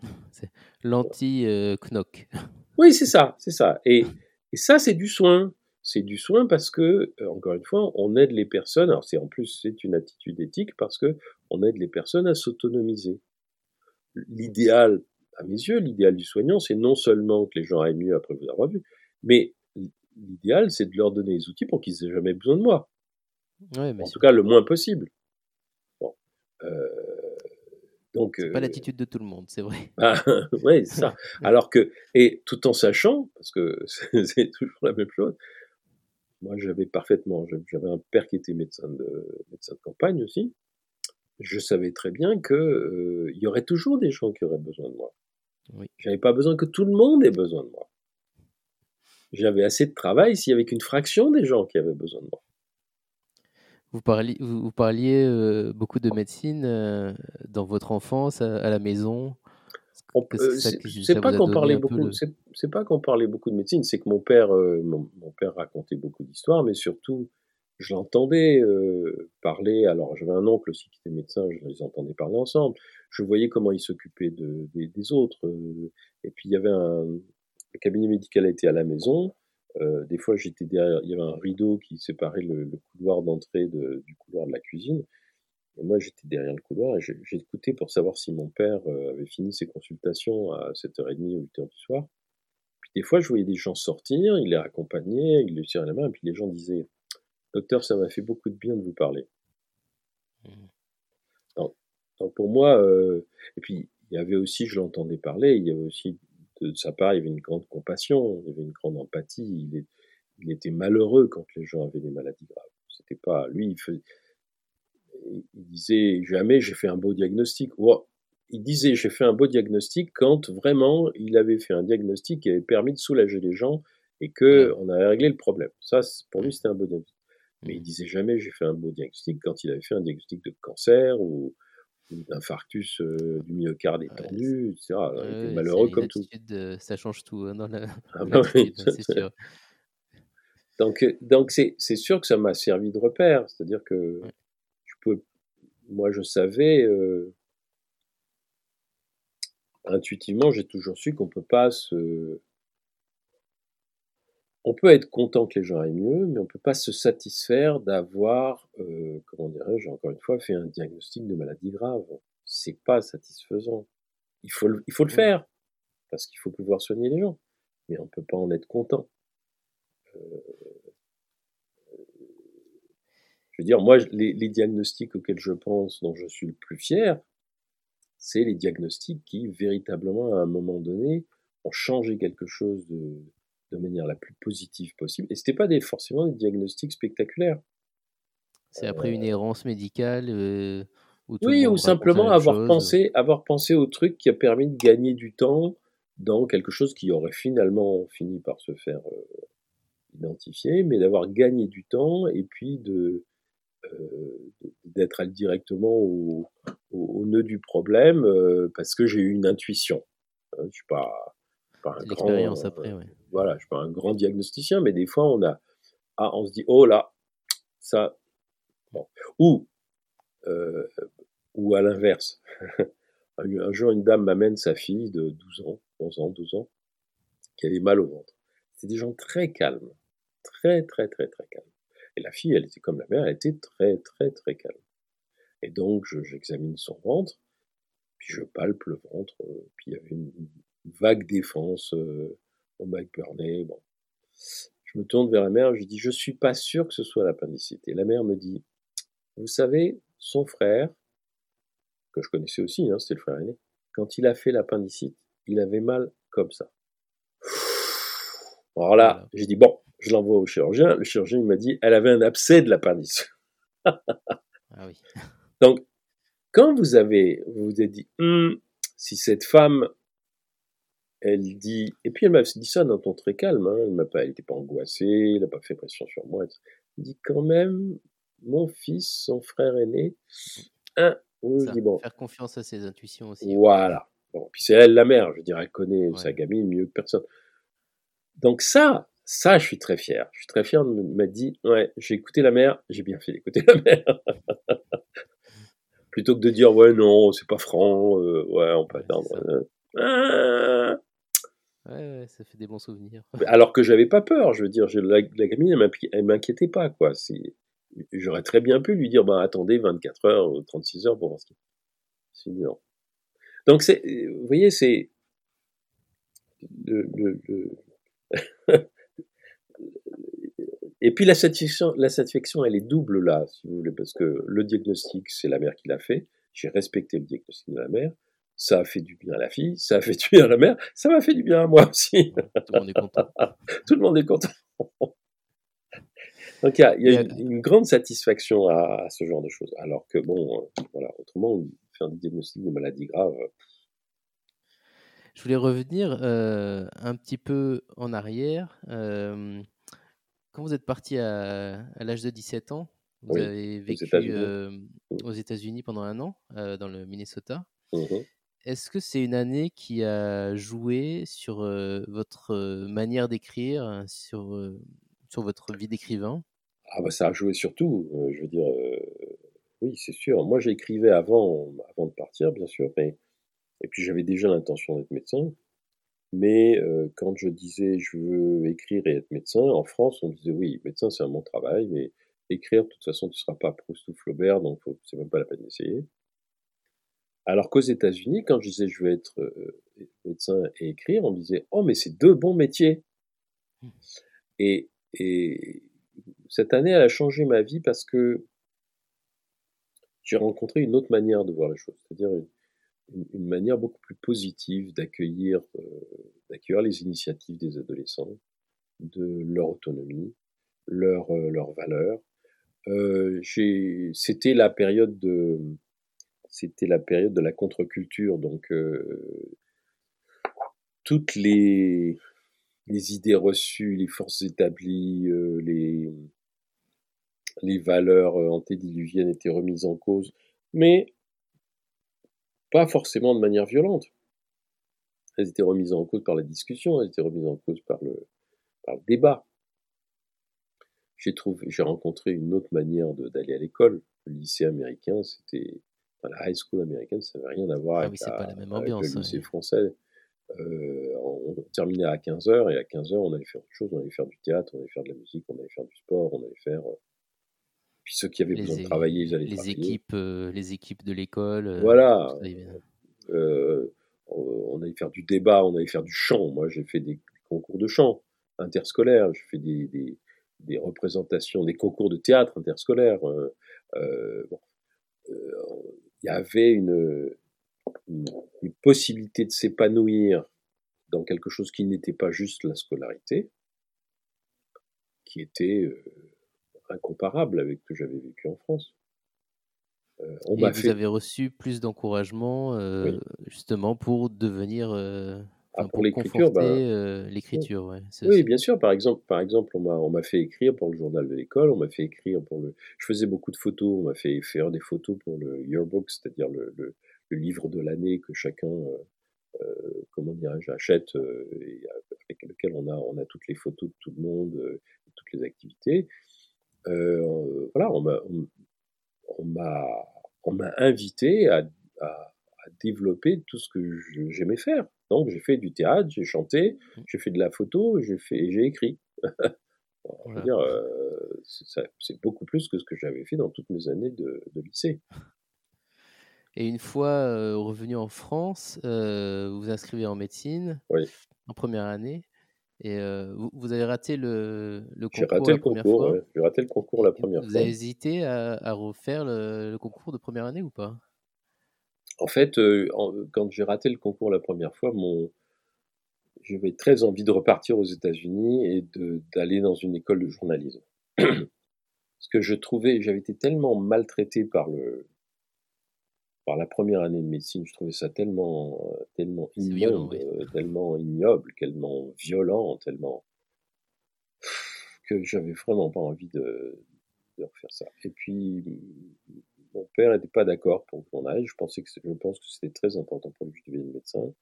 C'est l'anti-knock. Euh, oui, c'est ça, c'est ça. Et, et ça, c'est du soin c'est du soin parce que, euh, encore une fois, on aide les personnes. Alors c'est en plus c'est une attitude éthique parce que on aide les personnes à s'autonomiser. L'idéal, à mes yeux, l'idéal du soignant, c'est non seulement que les gens aillent mieux après vous avoir vu, mais l'idéal, c'est de leur donner les outils pour qu'ils aient jamais besoin de moi. en tout cas, le moins possible. Bon. Euh, donc, c'est pas euh, l'attitude de tout le monde, c'est vrai. Ah, oui, c'est ça. Alors que, et tout en sachant, parce que c'est toujours la même chose, moi, j'avais parfaitement, j'avais un père qui était médecin de, médecin de campagne aussi. Je savais très bien que euh, il y aurait toujours des gens qui auraient besoin de moi. Oui. J'avais pas besoin que tout le monde ait besoin de moi. j'avais assez de travail s'il y avait qu'une fraction des gens qui avaient besoin de moi. Vous parliez, vous, parliez euh, beaucoup de médecine euh, dans votre enfance, à, la maison. C'est pas qu'on parlait beaucoup. C'est pas qu'on parlait beaucoup de médecine. C'est que mon père, mon, père racontait beaucoup d'histoires, mais surtout, je l'entendais parler. Alors, j'avais un oncle aussi qui était médecin. Je les entendais parler ensemble. Je voyais comment il s'occupait de, des autres. et puis, il y avait un, le cabinet médical était à la maison. Euh, des fois, j'étais derrière, il y avait un rideau qui séparait le, couloir d'entrée du couloir de la cuisine. Et moi, j'étais derrière le couloir et j'écoutais pour savoir si mon père euh, avait fini ses consultations à 7h30 ou 8h du soir. Puis des fois, je voyais des gens sortir, il les accompagnait, il les tirait la main, et puis les gens disaient Docteur, ça m'a fait beaucoup de bien de vous parler. Mmh. Donc, pour moi, euh, et puis il y avait aussi, je l'entendais parler, il y avait aussi de sa part, il y avait une grande compassion, il y avait une grande empathie. Il, il était malheureux quand les gens avaient des maladies graves. C'était pas lui. Il, disait jamais j'ai fait un beau diagnostic. il disait j'ai fait un beau diagnostic quand vraiment il avait fait un diagnostic qui avait permis de soulager les gens et que on avait réglé le problème. Ça, pour lui, c'était un beau diagnostic. Mais il disait jamais j'ai fait un beau diagnostic quand il avait fait un diagnostic de cancer ou d'infarctus euh, du myocarde étendu, etc. il malheureux comme tout. ça change tout hein, dans la. Ah bah c'est sûr. Donc, euh, donc c'est, sûr que ça m'a servi de repère. C'est-à-dire que moi, je savais euh, intuitivement, j'ai toujours su qu'on peut pas se on peut être content que les gens aillent mieux, mais on ne peut pas se satisfaire d'avoir, euh, comment dirais-je, encore une fois, fait un diagnostic de maladie grave. C'est pas satisfaisant. Il faut le, il faut le faire, parce qu'il faut pouvoir soigner les gens, mais on ne peut pas en être content. Euh, je veux dire, moi, les, les, diagnostics auxquels je pense, dont je suis le plus fier, c'est les diagnostics qui, véritablement, à un moment donné, ont changé quelque chose de, de manière la plus positive possible. Et c'était pas des, forcément des diagnostics spectaculaires. C'est après une euh, errance médicale euh, Oui, ou simplement avoir pensé, avoir pensé au truc qui a permis de gagner du temps dans quelque chose qui aurait finalement fini par se faire euh, identifier, mais d'avoir gagné du temps et puis de d'être allé directement au, au, nœud du problème parce que j'ai eu une intuition. je suis pas après, oui. Voilà, je suis pas un grand diagnosticien, mais des fois, on a, ah, on se dit, oh là, ça, bon. Ou, euh, ou à l'inverse. un jour, une dame m'amène sa fille de 12 ans, 11 ans, 12 ans, qui avait mal au ventre. C'était des gens très calmes. Très, très, très, très calmes. Et la fille, elle était comme la mère, elle était très, très, très calme. Et donc, j'examine son ventre, puis je palpe le ventre, euh, puis il y avait une, vague défense euh, au McBurney. Bon. Je me tourne vers la mère, je lui dis Je suis pas sûr que ce soit l'appendicite. Et la mère me dit Vous savez, son frère, que je connaissais aussi, hein, c'était le frère aîné, quand il a fait l'appendicite, il avait mal comme ça. Alors là, j'ai dit Bon, je l'envoie au chirurgien. Le chirurgien il m'a dit Elle avait un abcès de l'appendice. ah oui. Donc, quand vous avez, vous vous êtes dit, hum, si cette femme elle dit, et puis elle m'a dit ça d'un ton très calme, hein, elle m'a pas, elle n'était pas angoissée, elle n'a pas fait pression sur moi. Elle dit quand même, mon fils, son frère aîné, hein, je dis bon. Faire confiance à ses intuitions aussi. Voilà. Bon, puis c'est elle la mère, je dirais, elle connaît sa gamine mieux que personne. Donc ça, ça, je suis très fier. Je suis très fier de m'être dit, ouais, j'ai écouté la mère, j'ai bien fait d'écouter la mère. Plutôt que de dire, ouais, non, c'est pas franc, euh, ouais, on peut attendre. Euh, Ouais, ça fait des bons souvenirs. Alors que j'avais pas peur, je veux dire, la, la gamine, elle m'inquiétait pas, quoi. J'aurais très bien pu lui dire, bah, attendez 24 heures ou 36 heures pour voir ce qu'il C'est non. Donc, vous voyez, c'est. Le, Et puis la satisfaction, la satisfaction, elle est double là, si vous voulez, parce que le diagnostic, c'est la mère qui l'a fait. J'ai respecté le diagnostic de la mère ça a fait du bien à la fille, ça a fait du bien à la mère, ça m'a fait du bien à moi aussi. Tout le monde est content. Tout le monde est content. Donc il y a, y a une, grande satisfaction à, ce genre de choses. Alors que bon, euh, voilà, autrement, faire des diagnostics de maladies graves. Je voulais revenir euh, un petit peu en arrière. Quand vous êtes parti à, à l'âge de 17 ans, vous Oui, avez vécu euh, Mm. aux États-Unis pendant un an, euh, dans le Minnesota. Mhm. Est-ce que c'est une année qui a joué sur euh, votre manière d'écrire, hein, sur, sur votre vie d'écrivain? Ah bah ça a joué surtout, euh, je veux dire, euh, oui, c'est sûr. Moi, j'écrivais avant, avant de partir, bien sûr, mais et puis j'avais déjà l'intention d'être médecin. Mais euh, quand je disais je veux écrire et être médecin, en France, on me disait oui, médecin c'est un bon travail, mais écrire, de toute façon, tu seras pas Proust ou Flaubert, donc c'est même pas la peine d'essayer. Alors qu'aux États-Unis, quand je disais je veux être euh, médecin et écrire, on me disait oh mais c'est deux bons métiers. Et, et cette année, elle a changé ma vie parce que j'ai rencontré une autre manière de voir les choses, c'est-à-dire une, une- manière beaucoup plus positive d'accueillir euh, d'accueillir les initiatives des adolescents, de leur autonomie, leur, euh, leurs valeurs. Euh, c'était la période de c'était la période de la contre-culture, donc toutes les les idées reçues, les forces établies, euh, les les valeurs antédiluviennes étaient remises en cause, mais pas forcément de manière violente. Elles étaient remises en cause par la discussion, elles étaient remises en cause par le, par le débat. J'ai trouvé, j'ai rencontré une autre manière d'aller à l'école. Le lycée américain, c'était, enfin, la high school américaine, ça n'avait rien à voir Ah avec, oui, la- pas la même avec ambiance. le lycée français. Euh, on terminait à 15h et à 15h, on allait faire autre chose. On allait faire du théâtre, on allait faire de la musique, on allait faire du sport, on allait faire. Puis ceux qui avaient besoin de travailler, ils allaient les travailler. équipes, euh, les équipes de l'école, euh, Voilà. Euh, on allait faire du débat, on allait faire du chant. Moi, j'ai fait des concours de chant interscolaires, j'ai fait des, des, des représentations, des concours de théâtre interscolaires. Bon. Il y avait une, une, une possibilité de s'épanouir dans quelque chose qui n'était pas juste la scolarité, qui était euh, incomparable avec ce que j'avais vécu en France. Euh, on Et m'a vous fait avez reçu plus d'encouragement euh, Oui. justement pour devenir, euh, Ah, pour pour l'écriture, euh, l'écriture. Ouais. Oui, bien sûr. Par exemple, par exemple, on m'a on m'a fait écrire pour le journal de l'école, on m'a fait écrire pour le. Je faisais beaucoup de photos, on m'a fait faire des photos pour le yearbook, c'est-à-dire le, le, le livre de l'année que chacun, comment dirais-je, achète et avec lequel on a on a toutes les photos de tout le monde, toutes les activités. Euh, voilà, on m'a on, on m'a on m'a invité à, à, à développer tout ce que j'aimais faire. Donc j'ai fait du théâtre, j'ai chanté, j'ai fait de la photo, j'ai fait j'ai écrit. Voilà. dire, euh, c'est beaucoup plus que ce que j'avais fait dans toutes mes années de, de lycée. Et une fois euh, revenu en France, vous vous inscrivez en médecine Oui. en première année. Et euh, vous, vous avez raté le, le J'ai concours raté la le première concours, ouais. j'ai raté le concours la première vous fois. avez hésité à, à refaire le, le concours de première année ou pas? En fait, euh, en- quand j'ai raté le concours la première fois, mon, j'avais très envie de repartir aux États-Unis et de- d'aller dans une école de journalisme. Parce que je trouvais, j'avais été tellement maltraité par le, par la première année de médecine, je trouvais ça tellement, euh, tellement violent, oui. euh, tellement ignoble, tellement violent, tellement que j'avais vraiment pas envie de, de refaire ça. Et puis, mon père n'était pas d'accord pour j'en aille. Je pensais que, je pense que c'était très important pour lui que je devienne médecin.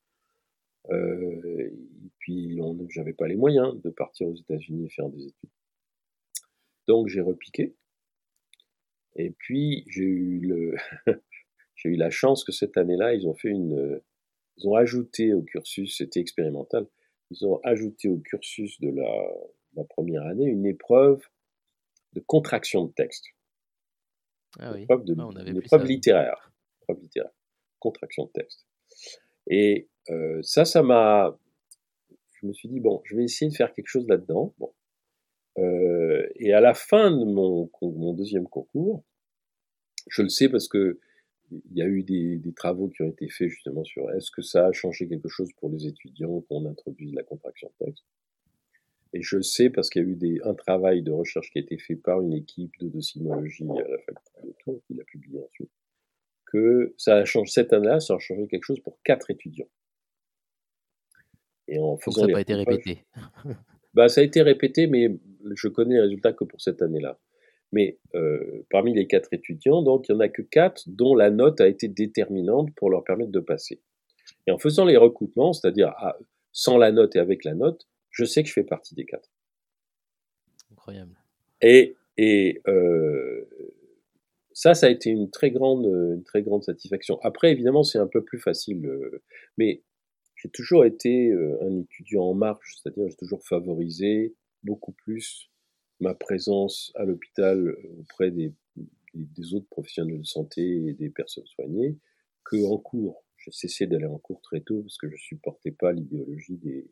Euh, et puis, j'avais pas les moyens de partir aux États-Unis et faire des études. Donc, j'ai repiqué. Et puis, j'ai eu le, j'ai eu la chance que cette année-là, ils ont fait une, ils ont ajouté au cursus, c'était expérimental, ils ont ajouté au cursus de la, la première année une épreuve de contraction de texte, Ah oui, épreuve, de, Ah, on avait une épreuve littéraire, épreuve littéraire, contraction de texte. Et euh, ça, ça m'a, je me suis dit bon, je vais essayer de faire quelque chose là-dedans. Bon. Euh, et à la fin de mon deuxième concours, je le sais parce que il y a eu des, des travaux qui ont été faits justement sur est-ce que ça a changé quelque chose pour les étudiants qu'on introduise la contraction de texte? Et je le sais parce qu'il y a eu des, un travail de recherche qui a été fait par une équipe de docimologie à la faculté de Tours, qui l'a publié ensuite, que ça a changé, cette année-là, ça a changé quelque chose pour quatre étudiants. Et en faisant ça n'a pas été répété. bah, ça a été répété, mais je connais les résultats que pour cette année-là. Mais euh, parmi les quatre étudiants, donc il y en a que quatre dont la note a été déterminante pour leur permettre de passer. Et en faisant les recoupements, c'est-à-dire à- sans la note et avec la note, je sais que je fais partie des quatre. Incroyable. Et, et euh, ça, ça a été une très grande, une très grande satisfaction. Après, évidemment, c'est un peu plus facile, euh, mais j'ai toujours été euh, un étudiant en marche, c'est-à-dire j'ai toujours favorisé beaucoup plus ma présence à l'hôpital euh, auprès des, des, autres professionnels de santé et des personnes soignées que en cours. J'ai cessé d'aller en cours très tôt parce que je supportais pas l'idéologie des,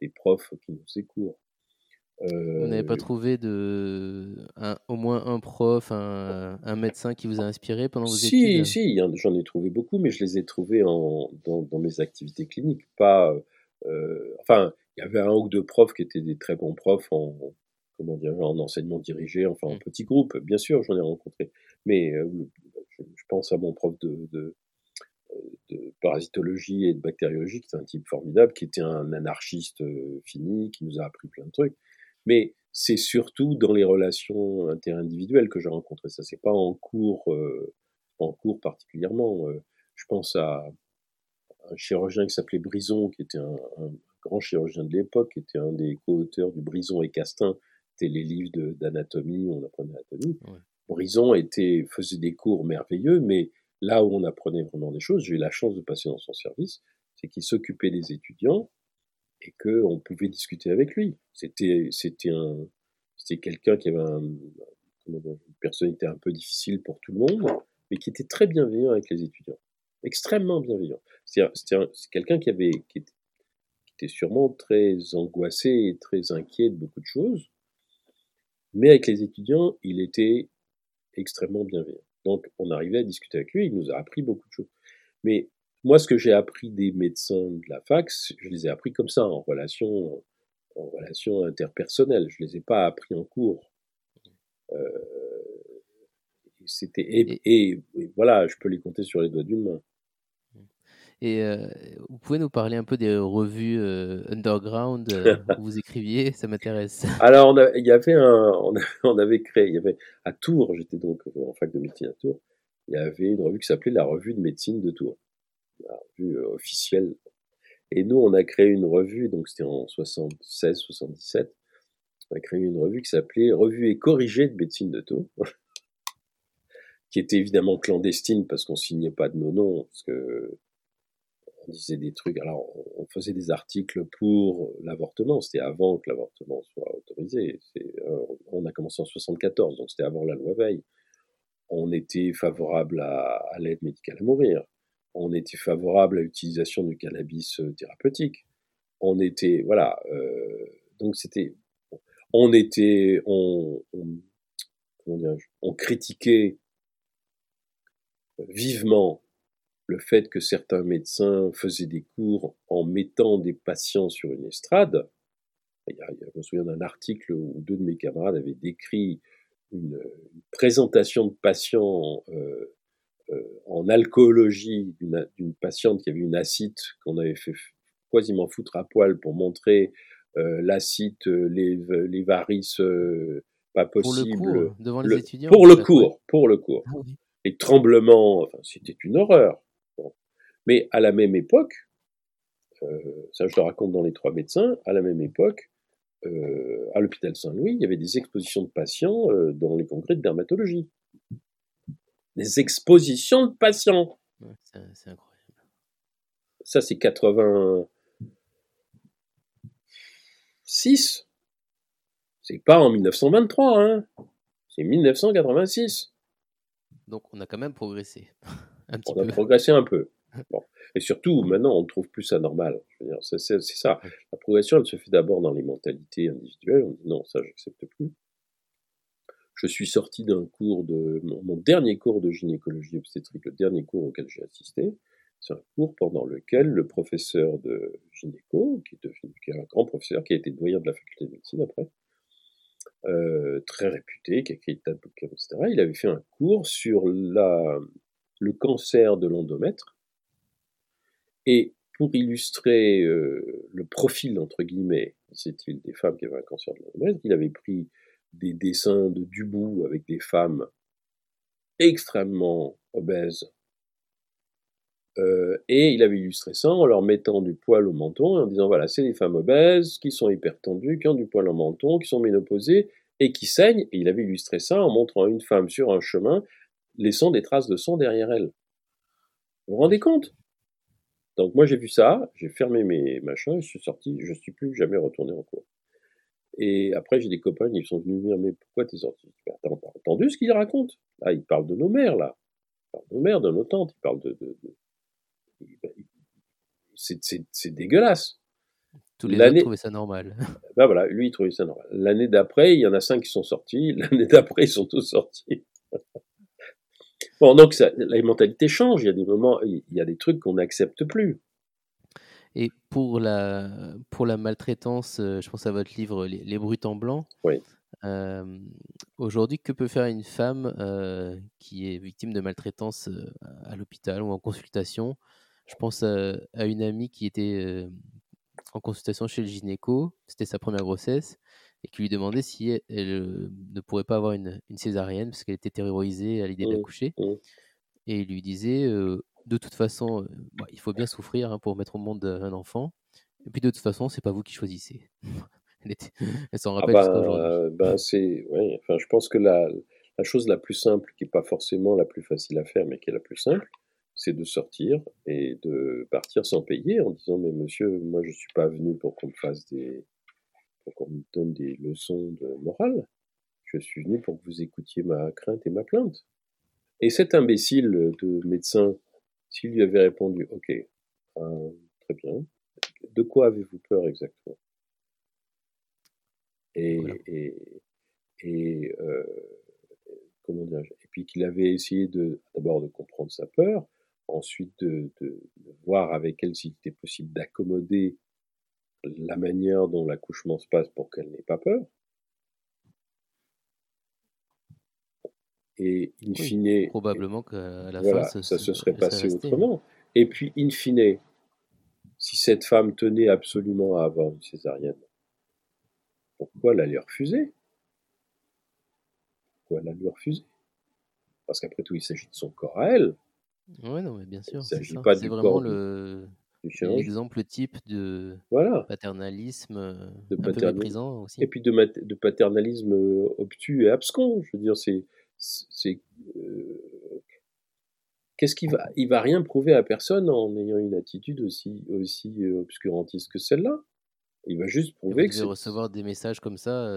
des profs qui nous faisaient cours. Vous n'avez pas Euh, trouvé de un- au moins un prof, un, un médecin qui vous a inspiré pendant vos Si, études? si, j'en ai trouvé beaucoup, mais je les ai trouvés en, dans, dans mes activités cliniques. Pas, euh, enfin, il y avait un ou deux profs qui étaient des très bons profs en, comment dire, en enseignement dirigé, enfin en Mm. petits groupes. Bien sûr, j'en ai rencontré. Mais euh, je, je pense à mon prof de, de, de parasitologie et de bactériologie, qui était un type formidable, qui était un anarchiste euh, fini, qui nous a appris plein de trucs. Mais c'est surtout dans les relations interindividuelles que j'ai rencontré ça. C'est pas en cours, euh, en cours particulièrement. Euh, je pense à un chirurgien qui s'appelait Brison, qui était un, un grand chirurgien de l'époque, qui était un des co-auteurs du Brison et Castin, c'était les livres d'anatomie, on apprenait l'anatomie. Ouais. Brison était, faisait des cours merveilleux, mais là où on apprenait vraiment des choses, j'ai eu la chance de passer dans son service, c'est qu'il s'occupait des étudiants et qu'on pouvait discuter avec lui. C'était, c'était un, c'était quelqu'un qui avait un, une personnalité un peu difficile pour tout le monde, mais qui était très bienveillant avec les étudiants. Extrêmement bienveillant. C'est, quelqu'un qui avait, qui était, qui était sûrement très angoissé et très inquiet de beaucoup de choses, mais avec les étudiants, il était extrêmement bienveillant. Donc, on arrivait à discuter avec lui, il nous a appris beaucoup de choses. Mais moi, ce que j'ai appris des médecins de la fac, je les ai appris comme ça, en relation, en relation interpersonnelle. Je les ai pas appris en cours. Euh, c'était et, et- et voilà, je peux les compter sur les doigts d'une main. Et euh, vous pouvez nous parler un peu des revues euh, underground euh, où vous écriviez Ça m'intéresse. Alors, on a- il y avait un, on, a- on avait créé, il y avait à Tours, j'étais donc en fac de médecine à Tours, il y avait une revue qui s'appelait la Revue de médecine de Tours, la revue euh, officielle. Et nous, on a créé une revue, donc c'était en 76-77, on a créé une revue qui s'appelait Revue et corrigée de médecine de Tours, qui était évidemment clandestine parce qu'on signait pas de nos noms, parce que disait des trucs. Alors, on faisait des articles pour l'avortement. C'était avant que l'avortement soit autorisé. Euh, on a commencé en 74, donc c'était avant la loi Veil. On était favorable à, l'aide médicale à mourir. On était favorable à l'utilisation du cannabis euh, thérapeutique. On était, voilà. euh, donc c'était, on était, on, on critiquait vivement le fait que certains médecins faisaient des cours en mettant des patients sur une estrade. Je me souviens d'un article où deux de mes camarades avaient décrit une, une présentation de patients euh, euh, en alcoolologie d'une patiente qui avait une acide qu'on avait fait quasiment foutre à poil pour montrer euh, l'acide, les, les varices euh, pas possibles. Pour le cours, devant les le, étudiants Pour le cours, pour le cours. Ah. Les tremblements, enfin, c'était une horreur. Mais à la même époque, euh, ça je le raconte dans les trois médecins, à la même époque, euh, à l'hôpital Saint-Louis, il y avait des expositions de patients euh, dans les congrès de dermatologie. Des expositions de patients. Ouais, c'est incroyable. Ça, c'est 86. C'est pas en 1923, hein. C'est 1986. Donc on a quand même progressé. un petit on a progressé un peu. Bon. Et surtout, maintenant, on ne trouve plus ça normal. C'est ça. La progression, elle se fait d'abord dans les mentalités individuelles. On dit non, ça, j'accepte plus. Je suis sorti d'un cours de mon, dernier cours de gynécologie obstétrique, le dernier cours auquel j'ai assisté. C'est un cours pendant lequel le professeur de gynéco, qui est, devenu, qui est un grand professeur, qui a été doyen de la faculté de médecine après, euh, très réputé, qui a écrit des tas de bouquins, etc. Il avait fait un cours sur la, le cancer de l'endomètre. Et pour illustrer euh, le profil, entre guillemets, c'est-il, des femmes qui avaient un cancer de l'endomètre, il avait pris des dessins de Dubout avec des femmes extrêmement obèses. Euh, et il avait illustré ça en leur mettant du poil au menton et en disant voilà, c'est des femmes obèses qui sont hyper tendues, qui ont du poil au menton, qui sont ménopausées et qui saignent. Et il avait illustré ça en montrant une femme sur un chemin laissant des traces de sang derrière elle. Vous vous rendez compte? Donc moi j'ai vu ça, j'ai fermé mes machins, je suis sorti, je suis plus jamais retourné en cours. Et après j'ai des copains qui sont venus me dire mais pourquoi t'es sorti? T'as entendu ce qu'il raconte Là il parle de nos mères là, il parle de nos mères, de nos tantes, il parle de, c'est dégueulasse. Tous les autres trouvaient ça normal. Ben voilà, lui il trouvait ça normal. L'année d'après, il y en a cinq qui sont sortis. L'année d'après, ils sont tous sortis. Bon, donc ça, la mentalité change. Il y a des moments, il y a des trucs qu'on n'accepte plus. Et pour la, pour la maltraitance, euh, je pense à votre livre Les, les Brutes en blanc. Oui. Euh, aujourd'hui, que peut faire une femme euh, qui est victime de maltraitance à l'hôpital ou en consultation? Je pense à, une amie qui était en consultation chez le gynéco, c'était sa première grossesse, et qui lui demandait si elle, euh, ne pourrait pas avoir une, césarienne parce qu'elle était terrorisée à l'idée mmh, d'accoucher. Mmh. Et il lui disait, euh, de toute façon, euh, bah, il faut bien souffrir hein, pour mettre au monde un enfant. Et puis de toute façon, c'est pas vous qui choisissez. elle, s'en ah rappelle ah jusqu'à aujourd'hui. C'est, ouais, enfin, je pense que la, la chose la plus simple, qui n'est pas forcément la plus facile à faire, mais qui est la plus simple, c'est de sortir et de partir sans payer en disant mais monsieur, moi je suis pas venu pour qu'on me fasse des, qu'on me donne des leçons de morale. Je suis venu pour que vous écoutiez ma crainte et ma plainte. Et cet imbécile de médecin, s'il lui avait répondu, ok, euh, très bien, de quoi avez-vous peur exactement? Et, et, et euh, comment dire Et puis qu'il avait essayé de d'abord de comprendre sa peur, ensuite de, de voir avec elle s'il était possible d'accommoder la manière dont l'accouchement se passe pour qu'elle n'ait pas peur. Et in fine. probablement qu'à la fin, ça, se serait passé autrement. Et puis, in fine, si cette femme tenait absolument à avoir une césarienne, pourquoi la lui refuser? Pourquoi la lui refuser? Parce qu'après tout, il s'agit de son corps à elle. Oui, non, mais bien sûr. Il ne s'agit pas du corps le... L'exemple type de paternalisme euh, de paternalisme. aussi. Et puis de, de, paternalisme euh, obtus et abscon. Je veux dire, c'est. c'est euh, Qu'est-ce qu'il va. Il va rien prouver à personne en ayant une attitude aussi, aussi obscurantiste que celle-là. Il va juste prouver que. Vous recevoir des messages comme ça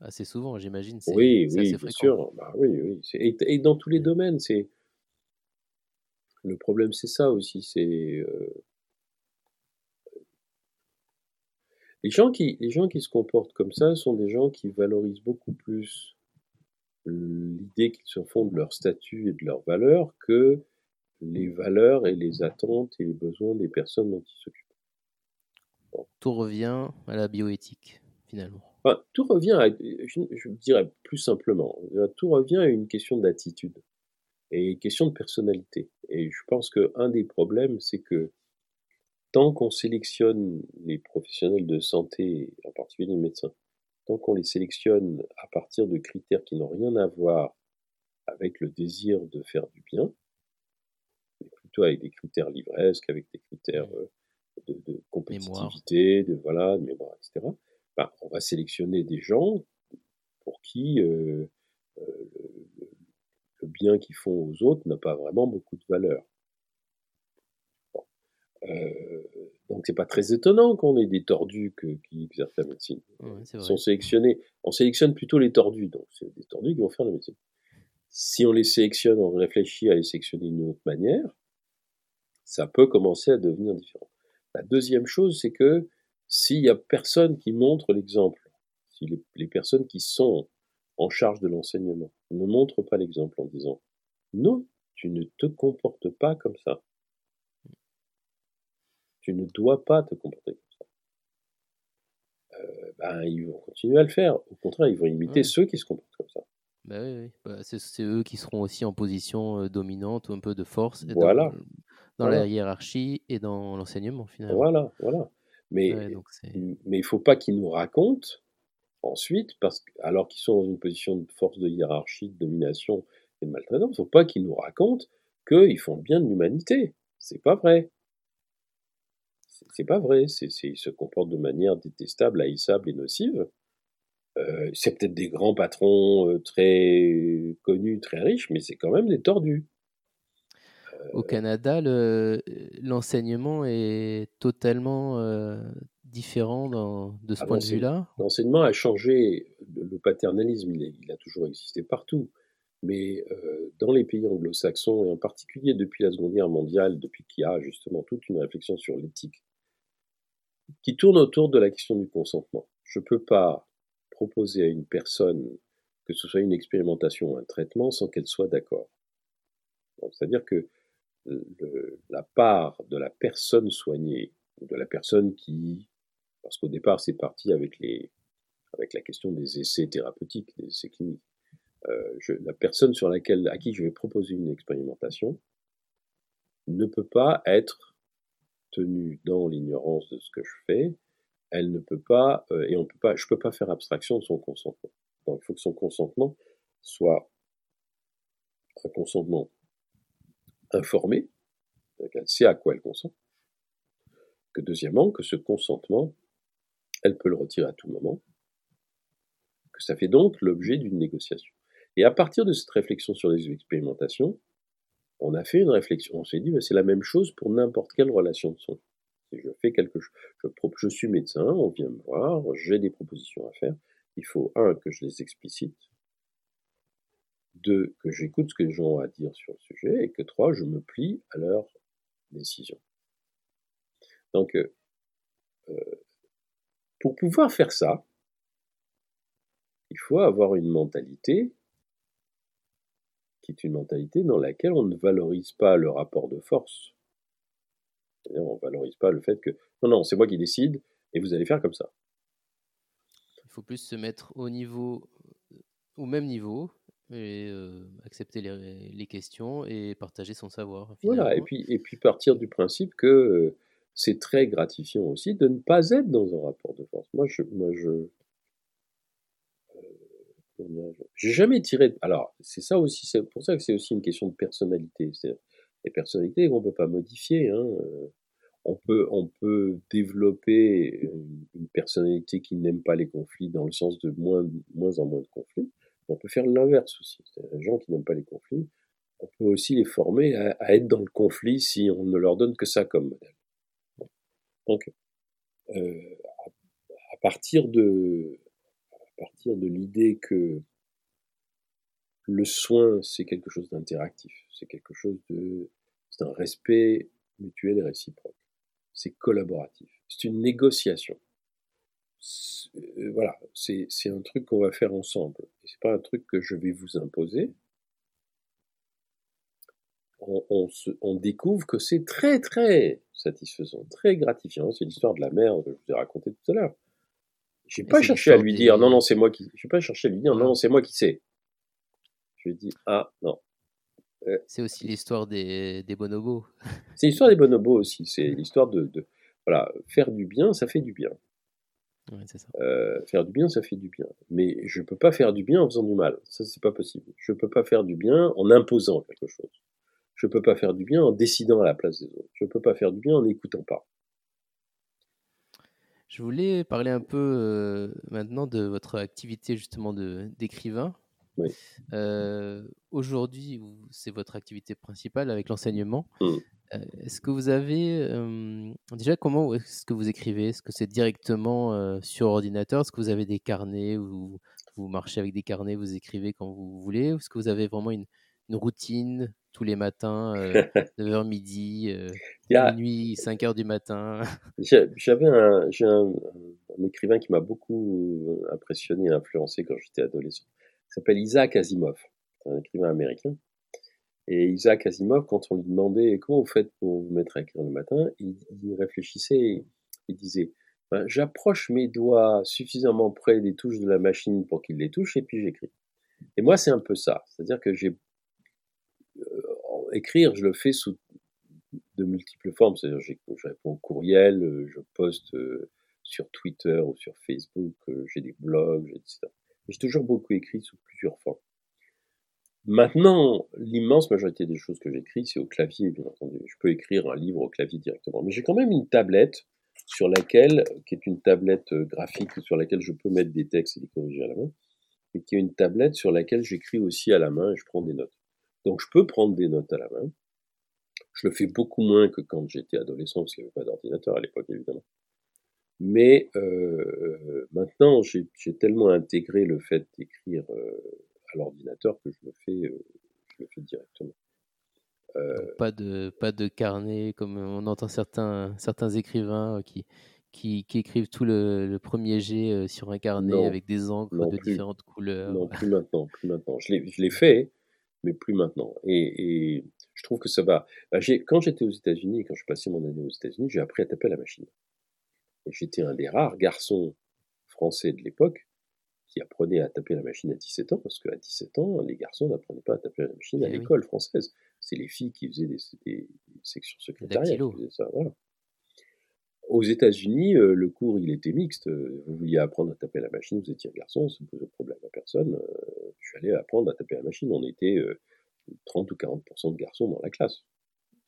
assez souvent, j'imagine. Oui, oui, bien sûr. Bah, oui, oui. Et, et, dans tous les domaines, c'est le problème, c'est ça aussi. C'est euh, les gens qui les gens qui se comportent comme ça sont des gens qui valorisent beaucoup plus l'idée qu'ils se font de leur statut et de leurs valeurs que les valeurs et les attentes et les besoins des personnes dont ils s'occupent. Tout revient à la bioéthique, finalement. tout revient à, je, je dirais plus simplement, tout revient à une question d'attitude et question de personnalité. Et je pense qu'un des problèmes, c'est que tant qu'on sélectionne les professionnels de santé, en particulier les médecins, tant qu'on les sélectionne à partir de critères qui n'ont rien à voir avec le désir de faire du bien, mais plutôt avec des critères livresques, avec des critères euh, de, compétitivité, de voilà, de mémoire, etc. Ben, on va sélectionner des gens pour qui euh, euh, le bien qu'ils font aux autres n'a pas vraiment beaucoup de valeur. Euh, donc c'est pas très étonnant qu'on ait des tordus qui exercent la médecine. Ils sont sélectionnés. On sélectionne plutôt les tordus, donc c'est des tordus qui vont faire la médecine. Si on les sélectionne, on réfléchit à les sélectionner d'une autre manière, ça peut commencer à devenir différent. La deuxième chose, c'est que s'il y a personne qui montre l'exemple, si les personnes qui sont en charge de l'enseignement ne montre pas l'exemple en disant non, tu ne te comportes pas comme ça. Tu ne dois pas te comporter comme ça. Euh, ben, ils vont continuer à le faire. Au contraire, ils vont imiter ceux qui se comportent comme ça. Ben oui, oui. Bah, c'est eux qui seront aussi en position euh, dominante ou un peu de force. Voilà. dans la hiérarchie et dans l'enseignement finalement. Voilà, voilà. Mais, mais il ne faut pas qu'ils nous racontent ensuite, parce que, alors qu'ils sont dans une position de force de hiérarchie, de domination et de maltraitance, il ne faut pas qu'ils nous racontent qu'ils font bien de l'humanité. C'est pas vrai. C'est pas vrai. Ils se comportent de manière détestable, haïssable et nocive. Euh, c'est peut-être des grands patrons euh, très connus, très riches, mais c'est quand même des tordus. Au Canada, l'enseignement est totalement différent de ce ah, point de vue-là? L'enseignement a changé. Le paternalisme, il, a toujours existé partout. Mais euh, dans les pays anglo-saxons, et en particulier depuis la Seconde Guerre mondiale, depuis qu'il y a justement toute une réflexion sur l'éthique, qui tourne autour de la question du consentement. Je ne peux pas proposer à une personne que ce soit une expérimentation ou un traitement sans qu'elle soit d'accord. C'est-à-dire que la part de la personne soignée, de la personne qui, parce qu'au départ c'est parti avec, les, avec la question des essais thérapeutiques, des essais cliniques, euh, la personne sur laquelle, à qui je vais proposer une expérimentation ne peut pas être tenue dans l'ignorance de ce que je fais, elle ne peut pas, euh, et on peut pas, je ne peux pas faire abstraction de son consentement. Donc il faut que son consentement soit un consentement informée, qu'elle sait à quoi elle consent, que deuxièmement, que ce consentement, elle peut le retirer à tout moment, que ça fait donc l'objet d'une négociation. Et à partir de cette réflexion sur les expérimentations, on a fait une réflexion, on s'est dit, c'est la même chose pour n'importe quelle relation de son. Si je fais quelque chose, je, je suis médecin, on vient me voir, j'ai des propositions à faire, il faut, un, que je les explicite, deux, que j'écoute ce que les gens ont à dire sur le sujet, et que trois, je me plie à leurs décisions. Donc, euh, euh, pour pouvoir faire ça, il faut avoir une mentalité qui est une mentalité dans laquelle on ne valorise pas le rapport de force. On ne valorise pas le fait que non, non, c'est moi qui décide et vous allez faire comme ça. Il faut plus se mettre au niveau, au même niveau, et accepter les, questions et partager son savoir. Voilà, et puis, et puis partir du principe que c'est très gratifiant aussi de ne pas être dans un rapport de force. Moi, je, moi, je, j'ai jamais tiré. Alors, c'est ça aussi, c'est pour ça que c'est aussi une question de personnalité. Les personnalités qu'on peut pas modifier. Hein. On peut, on peut développer une personnalité qui n'aime pas les conflits dans le sens de moins, moins en moins de conflits. On peut faire l'inverse aussi. Les gens qui n'aiment pas les conflits, on peut aussi les former à, être dans le conflit si on ne leur donne que ça comme modèle. Donc, euh, à, partir de, à partir de l'idée que le soin, c'est quelque chose d'interactif, c'est quelque chose de, c'est un respect mutuel et réciproque, c'est collaboratif, c'est une négociation. Euh, voilà, c'est un truc qu'on va faire ensemble. C'est pas un truc que je vais vous imposer. On, on découvre que c'est très très satisfaisant, très gratifiant. C'est l'histoire de la mère que je vous ai racontée tout à l'heure. J'ai pas cherché à lui dire non non c'est moi qui. J'ai pas cherché à lui dire non non c'est moi qui sais. Je lui ai dit ah non. Euh, c'est aussi l'histoire des, des bonobos. c'est l'histoire des bonobos aussi. C'est l'histoire de, de voilà faire du bien ça fait du bien. Euh, faire du bien, ça fait du bien. Mais je ne peux pas faire du bien en faisant du mal. Ça, c'est pas possible. Je ne peux pas faire du bien en imposant quelque chose. Je ne peux pas faire du bien en décidant à la place des autres. Je ne peux pas faire du bien en n'écoutant pas. Je voulais parler un peu euh, maintenant de votre activité justement d'écrivain. Oui. Euh, aujourd'hui, c'est votre activité principale avec l'enseignement. Mmh. Euh, est-ce que vous avez déjà comment est-ce que vous écrivez? Est-ce que c'est directement sur ordinateur? Est-ce que vous avez des carnets ou vous marchez avec des carnets, vous écrivez quand vous voulez? Ou est-ce que vous avez vraiment une, routine? Tous les matins, 9h midi, minuit, 5h du matin J'avais un, écrivain qui m'a beaucoup impressionné et influencé quand j'étais adolescent. Il s'appelle Isaac Asimov, un écrivain américain. Et Isaac Asimov, quand on lui demandait comment vous faites pour vous mettre à écrire le matin, il, réfléchissait, il disait ben, j'approche mes doigts suffisamment près des touches de la machine pour qu'il les touche et puis j'écris. Et moi, c'est un peu ça. C'est-à-dire que j'ai euh, écrire, je le fais sous de multiples formes. C'est-à-dire, je réponds au courriel, euh, je poste euh, sur Twitter ou sur Facebook, euh, j'ai des blogs, etc. J'ai toujours beaucoup écrit sous plusieurs formes. Maintenant, l'immense majorité des choses que j'écris, c'est au clavier, bien entendu. Je peux écrire un livre au clavier directement. Mais j'ai quand même une tablette sur laquelle, qui est une tablette graphique sur laquelle je peux mettre des textes et les corriger à la main, mais qui est une tablette sur laquelle j'écris aussi à la main et je prends des notes. Donc je peux prendre des notes à la main. Je le fais beaucoup moins que quand j'étais adolescent, parce qu'il n'y avait pas d'ordinateur à l'époque, évidemment. Mais euh, maintenant, j'ai tellement intégré le fait d'écrire euh, à l'ordinateur que je le fais, euh, je le fais directement. pas de pas de carnet comme on entend certains certains écrivains qui qui, qui écrivent tout le, premier jet sur un carnet avec des encres de différentes couleurs. Non, plus maintenant, plus maintenant. Je l'ai fait, mais plus maintenant. Et, je trouve que ça va. Bah, quand j'étais aux États-Unis, quand je passais mon année aux États-Unis, j'ai appris à taper à la machine. Et j'étais un des rares garçons français de l'époque qui apprenait à taper à la machine à 17 ans, parce qu'à 17 ans, les garçons n'apprenaient pas à taper à la machine à eh l'école française. C'est les filles qui faisaient des, sections secrétariales. Voilà. Aux États-Unis, euh, le cours il était mixte. Vous vouliez apprendre à taper à la machine, vous étiez un garçon, ça ne posait problème à personne. Euh, allais apprendre à taper à la machine. On était 30 euh, ou 40% de garçons dans la classe.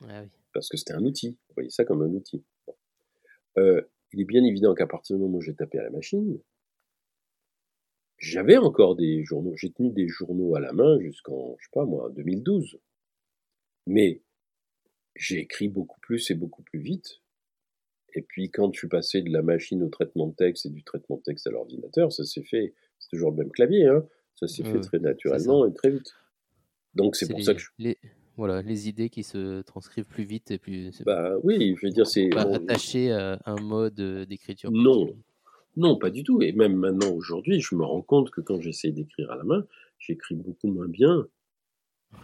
Ah Parce que c'était un outil. Vous voyez ça comme un outil. il est bien évident qu'à partir du moment où j'ai tapé à la machine, j'avais encore des journaux. J'ai tenu des journaux à la main jusqu'en, je sais pas moi, 2012. Mais j'ai écrit beaucoup plus et beaucoup plus vite et puis quand je suis passé de la machine au traitement de texte et du traitement de texte à l'ordinateur, ça s'est fait, c'est toujours le même clavier, hein, ça s'est fait très naturellement et très vite. Donc c'est pour ça que je... les, voilà, les idées qui se transcrivent plus vite et plus. Bah oui, je veux dire c'est. Pas attaché à un mode euh, d'écriture. Non, non, pas du tout. Et même maintenant aujourd'hui, je me rends compte que quand j'essaie d'écrire à la main, j'écris beaucoup moins bien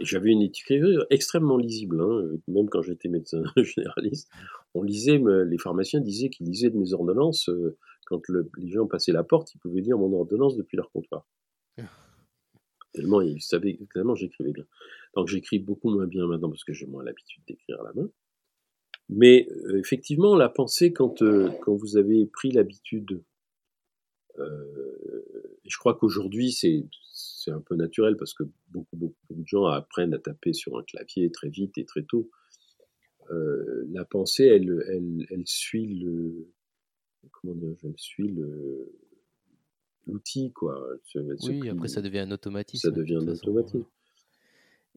j'avais une écriture extrêmement lisible, hein, même quand j'étais médecin généraliste. On lisait, les pharmaciens disaient qu'ils lisaient de mes ordonnances. Euh, quand les gens passaient la porte, ils pouvaient lire mon ordonnance depuis leur comptoir. tellement ils savaient, tellement j'écrivais bien. Donc j'écris beaucoup moins bien maintenant parce que j'ai moins l'habitude d'écrire à la main. Mais euh, effectivement, la pensée, quand, euh, quand vous avez pris l'habitude, et je crois qu'aujourd'hui c'est c'est un peu naturel parce que beaucoup, beaucoup, de gens apprennent à taper sur un clavier très vite et très tôt. Euh, la pensée, elle, elle, elle, suit le, comment dire, elle suit le, l'outil, quoi. oui, après ça devient un automatisme. Ça devient un automatisme.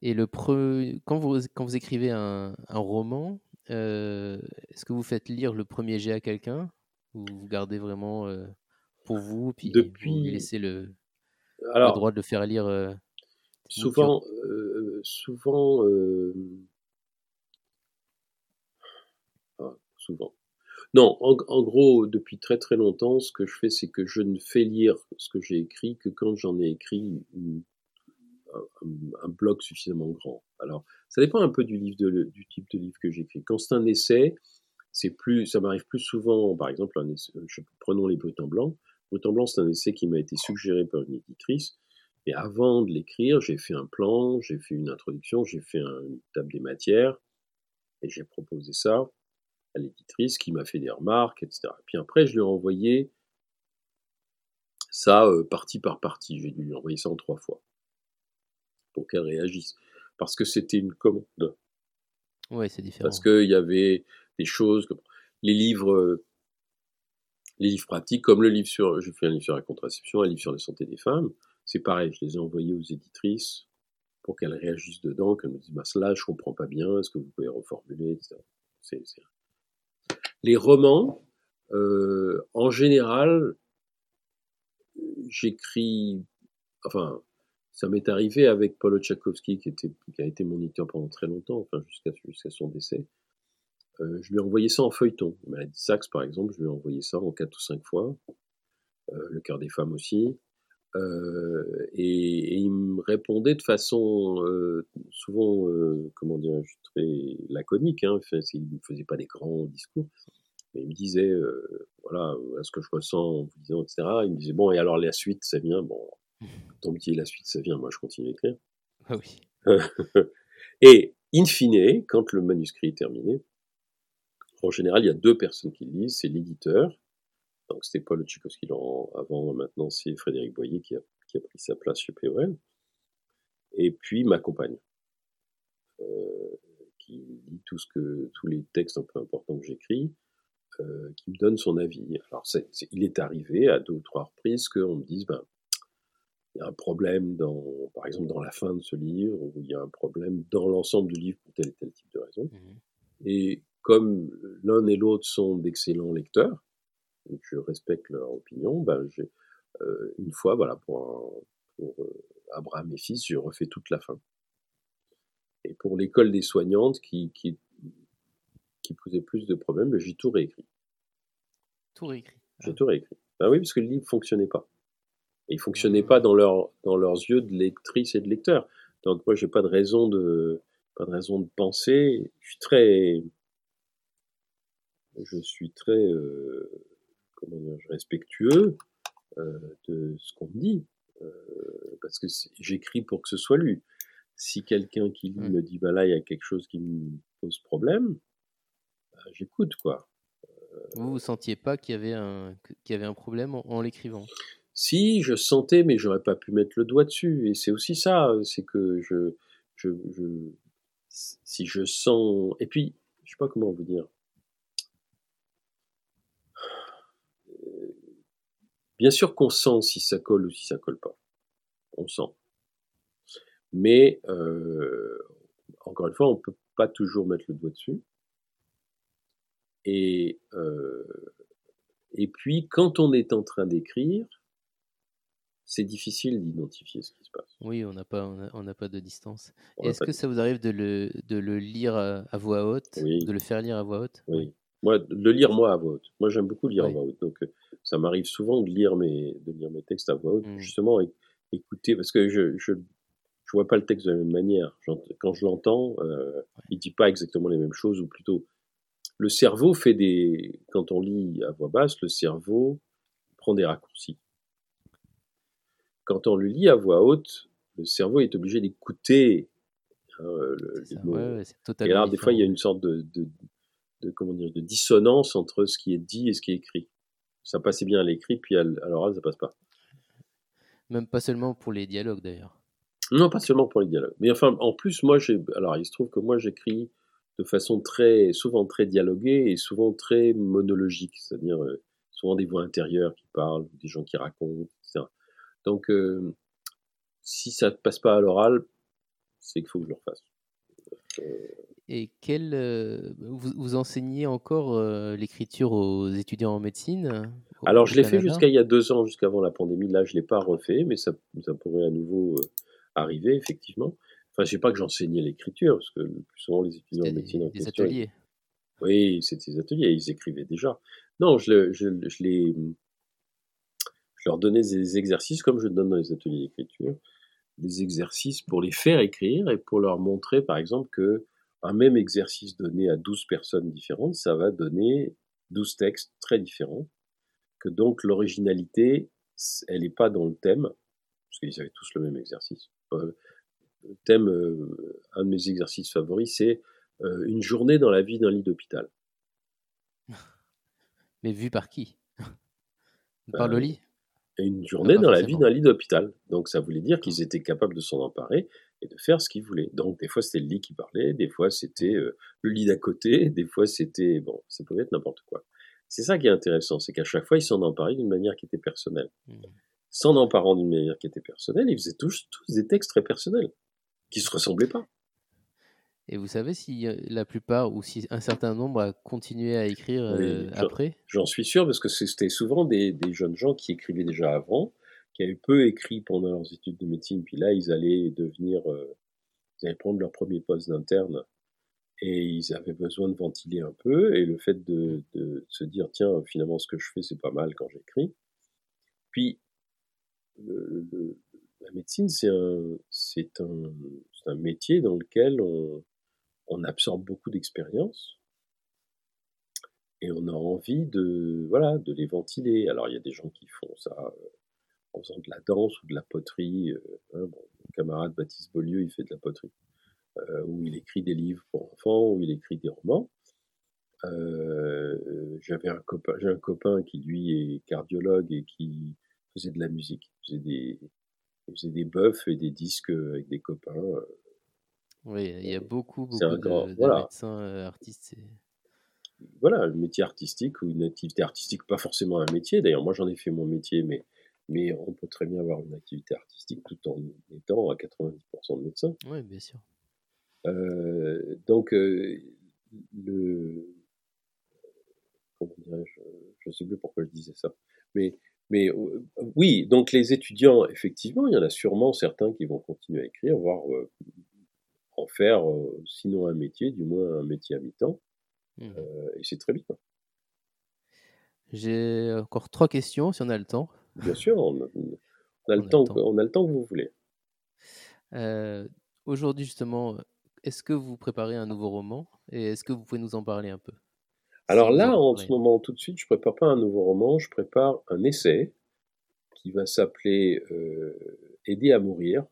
Et le quand, vous, quand vous écrivez un, un roman, euh, est-ce que vous faites lire le premier jet à quelqu'un ou vous gardez vraiment euh, pour vous, puis Depuis... vous laissez le, alors, le droit de le faire lire euh, Souvent, souvent, ah, souvent. Non, en, gros, depuis très très longtemps, ce que je fais, c'est que je ne fais lire ce que j'ai écrit que quand j'en ai écrit un, bloc suffisamment grand. Alors, ça dépend un peu du livre du type de livre que j'écris. Quand c'est un essai, c'est plus, ça m'arrive plus souvent, par exemple, un prenons les Britans blancs. Autant Blanc, c'est un essai qui m'a été suggéré par une éditrice. Et avant de l'écrire, j'ai fait un plan, j'ai fait une introduction, j'ai fait une table des matières, et j'ai proposé ça à l'éditrice qui m'a fait des remarques, etc. Et puis après, je lui ai envoyé ça euh, partie par partie. J'ai dû lui envoyer ça en trois fois pour qu'elle réagisse. Parce que c'était une commande. Oui, c'est différent. Parce qu'il y avait des choses comme les livres euh, les livres pratiques, comme le livre sur, j'ai fait un livre sur la contraception, un livre sur la santé des femmes, c'est pareil, je les ai envoyés aux éditrices pour qu'elles réagissent dedans, qu'elles me disent, bah, cela, je comprends pas bien, est-ce que vous pouvez reformuler, etc. Les romans, euh, en général, j'écris, enfin, ça m'est arrivé avec Paulo Tchaikovsky, qui, était, qui a été mon éditeur pendant très longtemps, enfin, jusqu'à son décès. Euh, je lui ai envoyé ça en feuilleton. Saxe, par exemple, je lui ai envoyé ça en quatre ou cinq fois. Euh, le cœur des femmes aussi. Euh, et, il me répondait de façon souvent, comment dire, très laconique. Hein. Enfin, il ne faisait pas des grands discours. Mais il me disait, voilà, ce que je ressens en vous disant, etc. Il me disait, bon, et alors la suite, ça vient? Bon, tant que la suite, ça vient, moi je continue à écrire. Ah oui. et in fine, quand le manuscrit est terminé, En général, il y a deux personnes qui lisent, c'est l'éditeur, donc c'était Paul Tchaikovsky avant, maintenant c'est Frédéric Boyer qui a, qui a, pris sa place chez POL, et puis ma compagne, euh, qui lit tout ce que, tous les textes un peu importants que j'écris, euh, qui me donne son avis. Alors il est arrivé à deux ou trois reprises qu'on me dise, ben, il y a un problème dans, par exemple, dans la fin de ce livre, ou il y a un problème dans l'ensemble du livre pour tel et tel type de raison. Mmh et comme l'un et l'autre sont d'excellents lecteurs, et que je respecte leur opinion, ben j'ai, euh, une fois, voilà, pour, pour euh, Abraham et fils, je refais toute la fin. Et pour l'école des soignantes qui, qui, qui posait plus de problèmes, ben, j'ai tout réécrit. Tout réécrit. J'ai tout réécrit. Ben oui, parce que le livre fonctionnait pas. Et il fonctionnait pas dans, leur, dans leurs yeux de lectrice et de lecteur. Donc moi, j'ai pas de raison de, pas de raison de penser. Je suis très, je suis très, euh, comment dire, respectueux euh, de ce qu'on me dit, euh, parce que j'écris pour que ce soit lu. Si quelqu'un qui lit mmh. me dit, bah là, il y a quelque chose qui me pose problème, bah, j'écoute, quoi. Vous vous sentiez pas qu'il y avait un, qu'il y avait un problème en l'écrivant? Si, je sentais, mais j'aurais pas pu mettre le doigt dessus. Et c'est aussi ça, c'est que je, je, si je sens, et puis, je sais pas comment vous dire. Bien sûr qu'on sent si ça colle ou si ça colle pas. On sent. Mais euh, encore une fois, on peut pas toujours mettre le doigt dessus. Et euh, et puis, quand on est en train d'écrire, c'est difficile d'identifier ce qui se passe. Oui, on n'a pas, on n'a pas de distance. Est-ce que ça vous arrive de le, de le lire à, voix haute, de le faire lire à voix haute? Oui. Moi, de le lire moi à voix haute. Moi, j'aime beaucoup lire à voix haute. Donc, euh, ça m'arrive souvent de lire mes, de lire mes textes à voix haute, mmh. justement, écouter, parce que je, je, je, vois pas le texte de la même manière. Quand je l'entends, euh, il dit pas exactement les mêmes choses, ou plutôt, le cerveau fait des, quand on lit à voix basse, le cerveau prend des raccourcis quand on le lit à voix haute, le cerveau est obligé d'écouter hein, les mots. et alors, des fois, il y a une sorte de, comment dire, de dissonance entre ce qui est dit et ce qui est écrit. Ça passait bien à l'écrit, puis à l'oral, ça passe pas. Même pas seulement pour les dialogues, d'ailleurs. Non, pas seulement pour les dialogues. Mais enfin, en plus, moi, j'ai, alors, il se trouve que moi, j'écris de façon très, souvent très dialoguée et souvent très monologique, c'est-à-dire euh, souvent des voix intérieures qui parlent, des gens qui racontent, etc. Donc, euh, si ça ne passe pas à l'oral, c'est qu'il faut que je le refasse. Euh, et quel, euh, vous, enseignez encore l'écriture aux étudiants en médecine Alors, je l'ai fait jusqu'à il y a deux ans, jusqu'avant la pandémie. Là, je ne l'ai pas refait, mais ça, ça pourrait à nouveau arriver, effectivement. Enfin, je sais pas que j'enseignais l'écriture, parce que plus souvent, les étudiants en médecine en des ateliers. Oui, c'était des ateliers, ils écrivaient déjà. Non, je, je, je les leur donner des exercices comme je donne dans les ateliers d'écriture, des exercices pour les faire écrire et pour leur montrer par exemple que un même exercice donné à 12 personnes différentes, ça va donner 12 textes très différents, que donc l'originalité, elle n'est pas dans le thème, parce qu'ils avaient tous le même exercice. Euh, le thème, euh, un de mes exercices favoris, c'est euh, une journée dans la vie d'un lit d'hôpital. Mais vu par qui? Par le lit? Une journée dans la vie d'un lit d'hôpital. Donc ça voulait dire qu'ils étaient capables de s'en emparer et de faire ce qu'ils voulaient. Donc des fois c'était le lit qui parlait, des fois c'était euh, le lit d'à côté, des fois c'était bon, ça pouvait être n'importe quoi. C'est ça qui est intéressant, c'est qu'à chaque fois ils s'en emparaient d'une manière qui était personnelle. Mmh. S'en emparant d'une manière qui était personnelle, ils faisaient tous, tous des textes très personnels qui se ressemblaient pas. Et vous savez si la plupart ou si un certain nombre a continué à écrire euh, après? J'en suis sûr parce que c'était souvent des, jeunes gens qui écrivaient déjà avant, qui avaient peu écrit pendant leurs études de médecine, puis là ils allaient devenir, euh, ils allaient prendre leur premier poste d'interne et ils avaient besoin de ventiler un peu. Et le fait de, se dire tiens finalement ce que je fais c'est pas mal quand j'écris. Puis la médecine c'est un, c'est un, un métier dans lequel on on absorbe beaucoup d'expériences et on a envie de voilà de les ventiler. Alors il y a des gens qui font ça euh, en faisant de la danse ou de la poterie. Euh, hein, mon camarade Baptiste Beaulieu, il fait de la poterie, euh, où il écrit des livres pour enfants, où il écrit des romans. j'avais un copain, j'ai un copain qui lui est cardiologue et qui faisait de la musique, faisait des, faisait des buffs et des disques avec des copains. Oui, il y a beaucoup, beaucoup de, médecins artistes. Voilà, le métier artistique ou une activité artistique, pas forcément un métier. D'ailleurs, moi j'en ai fait mon métier, mais mais on peut très bien avoir une activité artistique tout en étant à 90% de médecin. Oui, bien sûr. Euh, donc, euh, le. Comment dirais-je Je ne sais plus pourquoi je disais ça. Mais, mais euh, oui, donc les étudiants, effectivement, il y en a sûrement certains qui vont continuer à écrire, voire en faire, sinon un métier, du moins un métier à mi-temps. Mmh. et c'est très bien. J'ai encore trois questions, si on a le temps. Bien sûr, on a, le, temps, on a le temps que vous voulez. Euh, aujourd'hui, justement, est-ce que vous préparez un nouveau roman et est-ce que vous pouvez nous en parler un peu? Alors là, en ce moment, tout de suite, je ne prépare pas un nouveau roman, je prépare un essai qui va s'appeler euh, Aider à mourir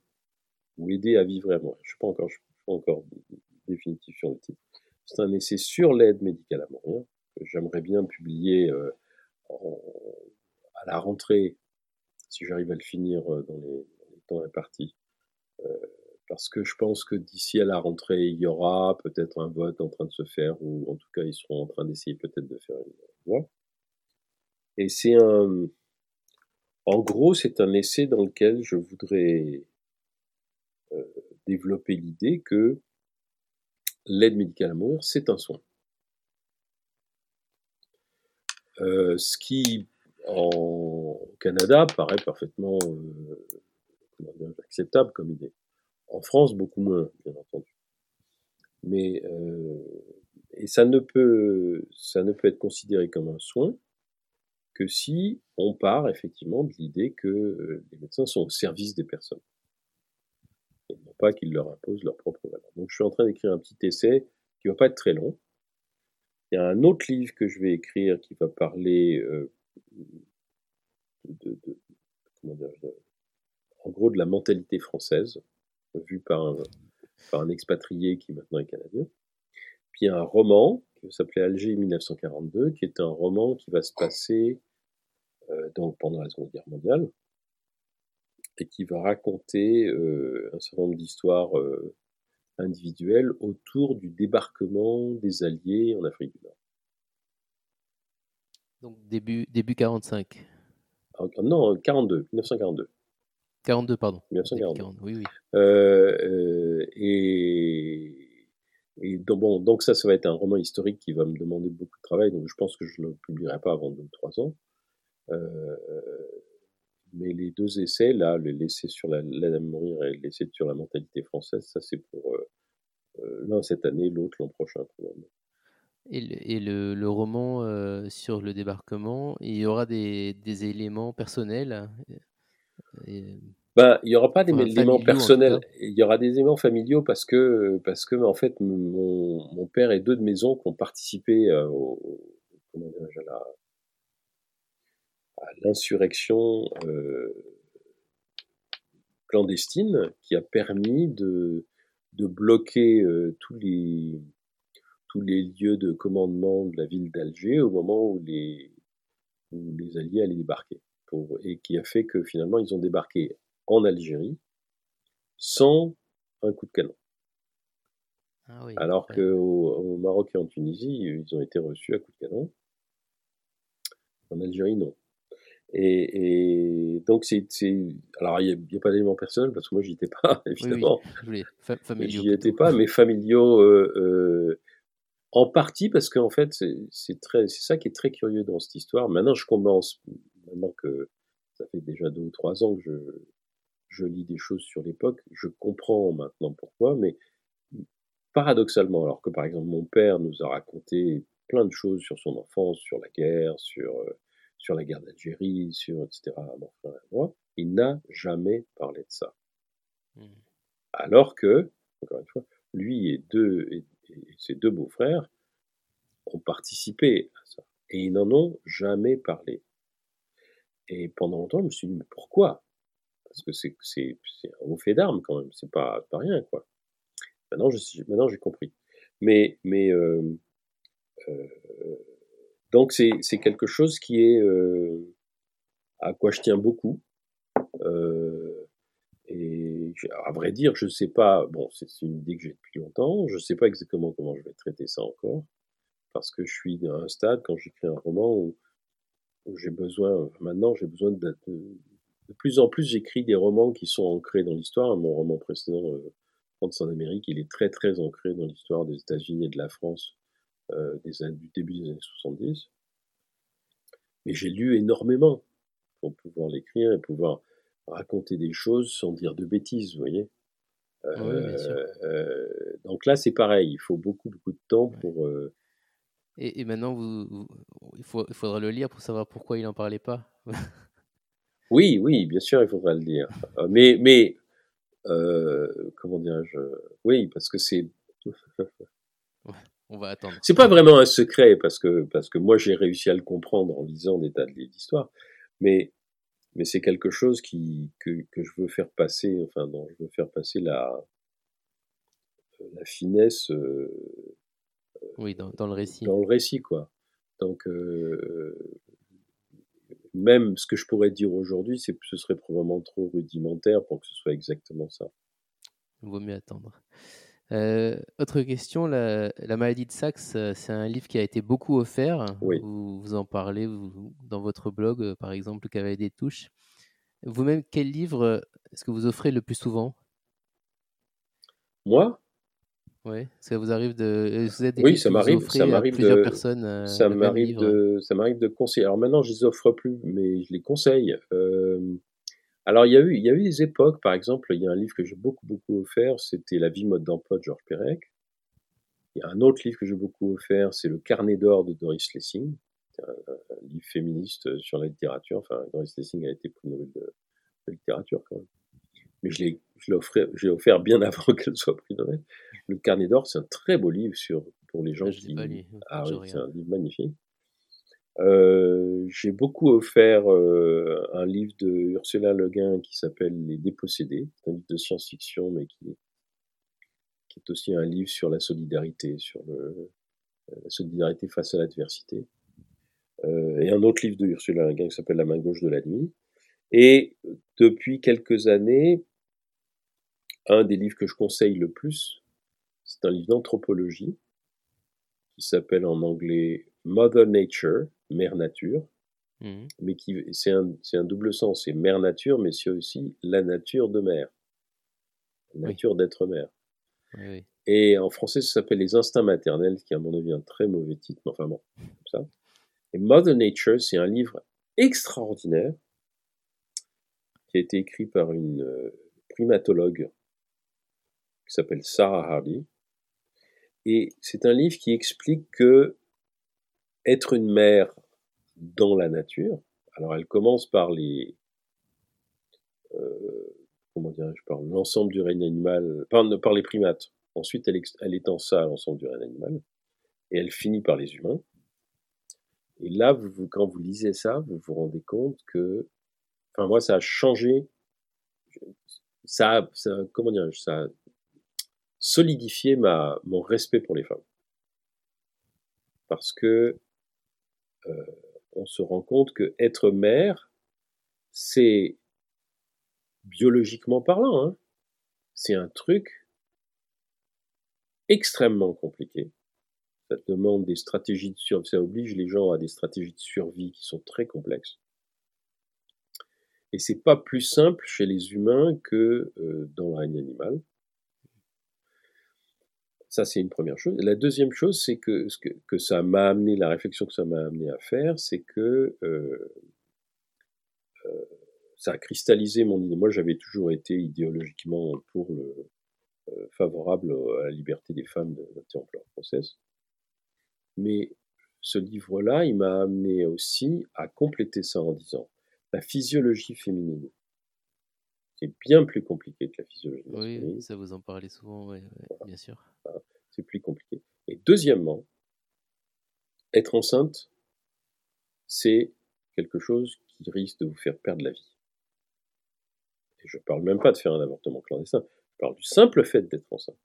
ou Aider à vivre et à mourir. Je ne suis pas encore, je encore définitif sur le titre. C'est un essai sur l'aide médicale à mourir que j'aimerais bien publier euh, à la rentrée, si j'arrive à le finir euh, dans les, temps impartis. Euh, parce que je pense que d'ici à la rentrée, il y aura peut-être un vote en train de se faire, ou en tout cas, ils seront en train d'essayer peut-être de faire une loi. Et c'est un. En gros, c'est un essai dans lequel je voudrais développer l'idée que l'aide médicale à mourir, c'est un soin. ce qui en Canada paraît parfaitement euh, acceptable comme idée. En France, beaucoup moins, bien entendu. Mais euh, et ça ne peut ça ne peut être considéré comme un soin que si on part effectivement de l'idée que euh, les médecins sont au service des personnes pas qu'ils leur imposent leur propre valeur. Donc je suis en train d'écrire un petit essai qui va pas être très long. Il y a un autre livre que je vais écrire qui va parler euh, de, en gros de la mentalité française, vue par un, par un expatrié qui maintenant est canadien. Puis il y a un roman qui s'appelait Alger 1942, qui est un roman qui va se passer euh, donc pendant la Seconde Guerre mondiale et qui va raconter euh, un certain nombre d'histoires euh, individuelles autour du débarquement des Alliés en Afrique du Nord. Donc début, début 45. Ah, non, 42, 1942. 42, pardon. 1942. oui, oui. Euh, euh, et, et donc, bon, donc ça, ça va être un roman historique qui va me demander beaucoup de travail, donc je pense que je ne le publierai pas avant 2 ou 3 ans. Euh, mais les deux essais, là, l'essai sur l'aide à mourir et l'essai sur la mentalité française, ça c'est pour l'un cette année, l'autre l'an prochain probablement. Et le, roman euh, sur le débarquement, il y aura des, éléments personnels ben, il n'y aura pas des éléments personnels, il y aura des éléments familiaux parce que, parce que en fait, mon, père et deux de mes oncles ont participé euh, à l'insurrection euh, clandestine qui a permis de, de bloquer tous les les lieux de commandement de la ville d'Alger au moment où les, les Alliés allaient débarquer. Pour, et qui a fait que finalement ils ont débarqué en Algérie sans un coup de canon. Ah Alors qu'au au Maroc et en Tunisie, ils ont été reçus à coup de canon. En Algérie, non. Et, donc, c'est. Alors, il n'y a, pas d'élément personnel parce que moi, j'y étais pas, évidemment. Oui, oui. J'y étais pas, mais familiaux. Euh, euh, en partie parce qu'en fait, c'est très, c'est ça qui est très curieux dans cette histoire. Maintenant, je commence, maintenant que ça fait déjà deux ou trois ans que je, je lis des choses sur l'époque, je comprends maintenant pourquoi, mais paradoxalement, alors que par exemple mon père nous a raconté plein de choses sur son enfance, sur la guerre, sur, euh, sur la guerre d'Algérie, sur etc. Mon frère et moi, il n'a jamais parlé de ça. Mmh. Alors que, encore une fois, lui et deux, et et ses deux beaux-frères ont participé à ça. Et ils n'en ont jamais parlé. Et pendant longtemps, je me suis dit, mais pourquoi? Parce que c'est, c'est, c'est un haut fait d'armes quand même, c'est pas, pas rien, quoi. Maintenant, je, maintenant j'ai compris. Mais, mais euh, donc c'est quelque chose qui est à quoi je tiens beaucoup. et à vrai dire, je sais pas. Bon, c'est une idée que j'ai depuis longtemps. Je sais pas exactement comment je vais traiter ça encore, parce que je suis à un stade quand j'écris un roman où, j'ai besoin. Maintenant, j'ai besoin de, de, plus en plus. J'écris des romans qui sont ancrés dans l'histoire. Mon roman précédent, France en Amérique, il est très très ancré dans l'histoire des États-Unis et de la France euh, des, du début des années 70. Mais j'ai lu énormément pour pouvoir l'écrire et pouvoir raconter des choses sans dire de bêtises, vous voyez. Euh, euh, donc là, c'est pareil, il faut beaucoup, beaucoup de temps pour. Et, maintenant, vous, il, faut, il faudra le lire pour savoir pourquoi il n'en parlait pas. oui, oui, bien sûr, il faudra le lire. mais, mais comment dirais-je? Oui, parce que c'est. On va attendre. C'est pas vraiment un secret parce que parce que moi j'ai réussi à le comprendre en lisant des tas d'histoires, mais mais c'est quelque chose qui que, que je veux faire passer, enfin dont je veux faire passer la la finesse. Euh, oui, dans, dans, le récit. Dans le récit, quoi. Donc euh, même ce que je pourrais dire aujourd'hui, c'est ce serait probablement trop rudimentaire pour que ce soit exactement ça. Il vaut mieux attendre. Euh, autre question, la, maladie de Saxe, euh, c'est un livre qui a été beaucoup offert. Vous, vous en parlez dans votre blog, euh, par exemple, Cavalier des touches. Vous-même, quel livre est-ce que vous offrez le plus souvent? Moi? Oui, ça vous arrive de. Vous êtes oui, ça m'arrive. Ça m'arrive de. Personnes, ça m'arrive de. Ça m'arrive de conseiller. Alors maintenant, je les offre plus, mais je les conseille. Alors, il y, a eu, il y a eu des époques, par exemple, il y a un livre que j'ai beaucoup, beaucoup offert, c'était La vie mode d'emploi de Georges Perec. Il y a un autre livre que j'ai beaucoup offert, c'est Le carnet d'or de Doris Lessing, un, un, livre féministe sur la littérature. Enfin, Doris Lessing a été prix Nobel de, littérature quand même. Mais je l'ai, je l'ai offert, j'ai offert bien avant qu'elle soit prix Nobel. Le carnet d'or, c'est un très beau livre sur, pour les gens ah, qui. Ah oui, c'est un livre magnifique. Euh, j'ai beaucoup offert euh, un livre de Ursula Le Guin qui s'appelle Les Dépossédés, un livre de science-fiction, mais qui, qui, est aussi un livre sur la solidarité, sur le, la solidarité face à l'adversité. Euh, et un autre livre de Ursula Le Guin qui s'appelle La main gauche de la nuit. Et depuis quelques années, un des livres que je conseille le plus, c'est un livre d'anthropologie qui s'appelle en anglais Mother Nature, Mère Nature, mmh. mais qui c'est un, un, double sens, c'est Mère Nature, mais c'est aussi la nature de mère, la nature d'être mère. Et en français, ça s'appelle Les instincts maternels, qui à mon avis un très mauvais titre, mais enfin bon, comme ça. Et Mother Nature, c'est un livre extraordinaire qui a été écrit par une euh, primatologue qui s'appelle Sarah Hardy. Et c'est un livre qui explique que être une mère dans la nature, alors elle commence par les, euh, comment dirais-je, par l'ensemble du règne animal, par, les primates. Ensuite, elle, elle étend ça à l'ensemble du règne animal, et elle finit par les humains. Et là, quand vous lisez ça, vous vous rendez compte que, enfin moi, ça a changé, ça, comment dirais-je, ça solidifié ma, mon respect pour les femmes. Parce que euh, on se rend compte que être mère, c'est biologiquement parlant, hein, c'est un truc extrêmement compliqué. Ça demande des stratégies de survie, ça oblige les gens à des stratégies de survie qui sont très complexes. Et c'est pas plus simple chez les humains que euh, dans le règne animal. Ça, c'est une première chose. La deuxième chose, c'est que, que, que, ça m'a amené, la réflexion que ça m'a amené à faire, c'est que euh, euh, ça a cristallisé mon idée. Moi, j'avais toujours été idéologiquement pour le euh, favorable à la liberté des femmes d'interrompre leur process. Mais ce livre-là, il m'a amené aussi à compléter ça en disant la physiologie féminine. C'est bien plus compliqué que la physiologie Oui, ça vous en parlez souvent, oui, bien sûr. C'est plus compliqué. Et deuxièmement, être enceinte, c'est quelque chose qui risque de vous faire perdre la vie. Et je ne parle même pas de faire un avortement clandestin, je parle du simple fait d'être enceinte.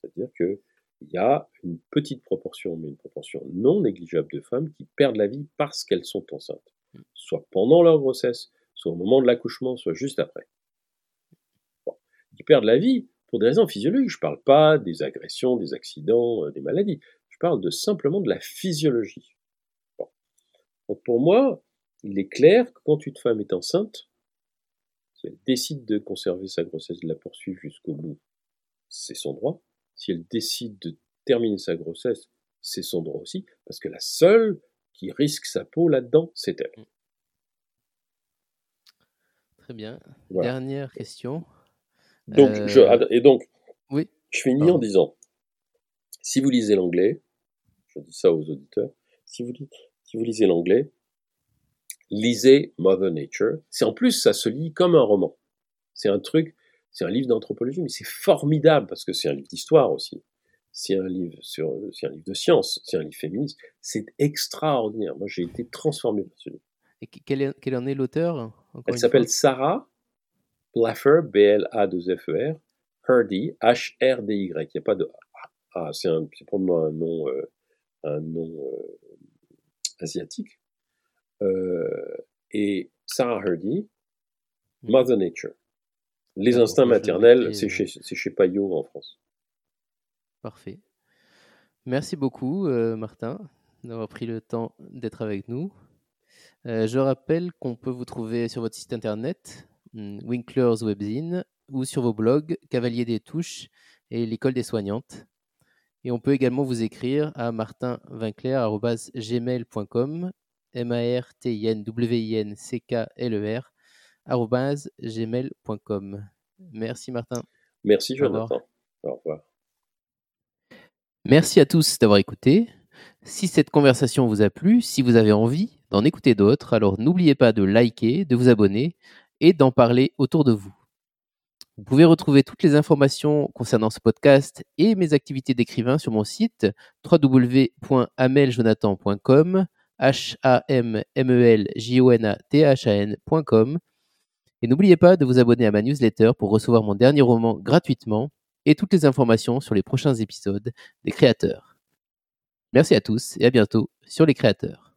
C'est-à-dire que il y a une petite proportion, mais une proportion non négligeable de femmes qui perdent la vie parce qu'elles sont enceintes, soit pendant leur grossesse, soit au moment de l'accouchement, soit juste après. Qui perdent la vie pour des raisons physiologiques. Je ne parle pas des agressions, des accidents, euh, des maladies. Je parle de simplement de la physiologie. Bon. Donc pour moi, il est clair que quand une femme est enceinte, si elle décide de conserver sa grossesse, de la poursuivre jusqu'au bout, c'est son droit. Si elle décide de terminer sa grossesse, c'est son droit aussi, parce que la seule qui risque sa peau là-dedans, c'est elle. Très bien. Dernière question. Donc, je, euh, et donc, oui. je finis en disant, si vous lisez l'anglais, je dis ça aux auditeurs, si vous, si vous lisez l'anglais, lisez Mother Nature. C'est en plus, ça se lit comme un roman. C'est un truc, c'est un livre d'anthropologie, mais c'est formidable parce que c'est un livre d'histoire aussi. C'est un livre sur, c'est un livre de science, c'est un livre féministe. C'est extraordinaire. Moi, j'ai été transformé par ce livre. Et quel, quel en est l'auteur Elle s'appelle Sarah Blaffer, B-L-A-2-F-E-R, Hardy, H-R-D-Y. Il n'y a pas de Ah, c'est probablement un nom, euh, un nom euh, asiatique. Euh, et Sarah Hardy, hmm. Mother Nature. Les instincts maternels, c'est chez, chez Payot en France. Parfait. Merci beaucoup, Martin, d'avoir pris le temps d'être avec nous. je rappelle qu'on peut vous trouver sur votre site internet Winkler's Webzine ou sur vos blogs Cavalier des Touches et l'École des Soignantes. Et on peut également vous écrire à martinvinclair.gmail.com M-A-R-T-I-N-W-I-N-C-K-L-E-R, gmail.com. Merci Martin. Merci Jonathan. Au revoir. Merci à tous d'avoir écouté. Si cette conversation vous a plu, si vous avez envie d'en écouter d'autres, alors n'oubliez pas de liker, de vous abonner et d'en parler autour de vous. Vous pouvez retrouver toutes les informations concernant ce podcast et mes activités d'écrivain sur mon site www.ameljonathan.com H-A-M-M-E-L-J-O-N-A-T-H-A-N.com. Et n'oubliez pas de vous abonner à ma newsletter pour recevoir mon dernier roman gratuitement et toutes les informations sur les prochains épisodes des créateurs. Merci à tous et à bientôt sur les créateurs.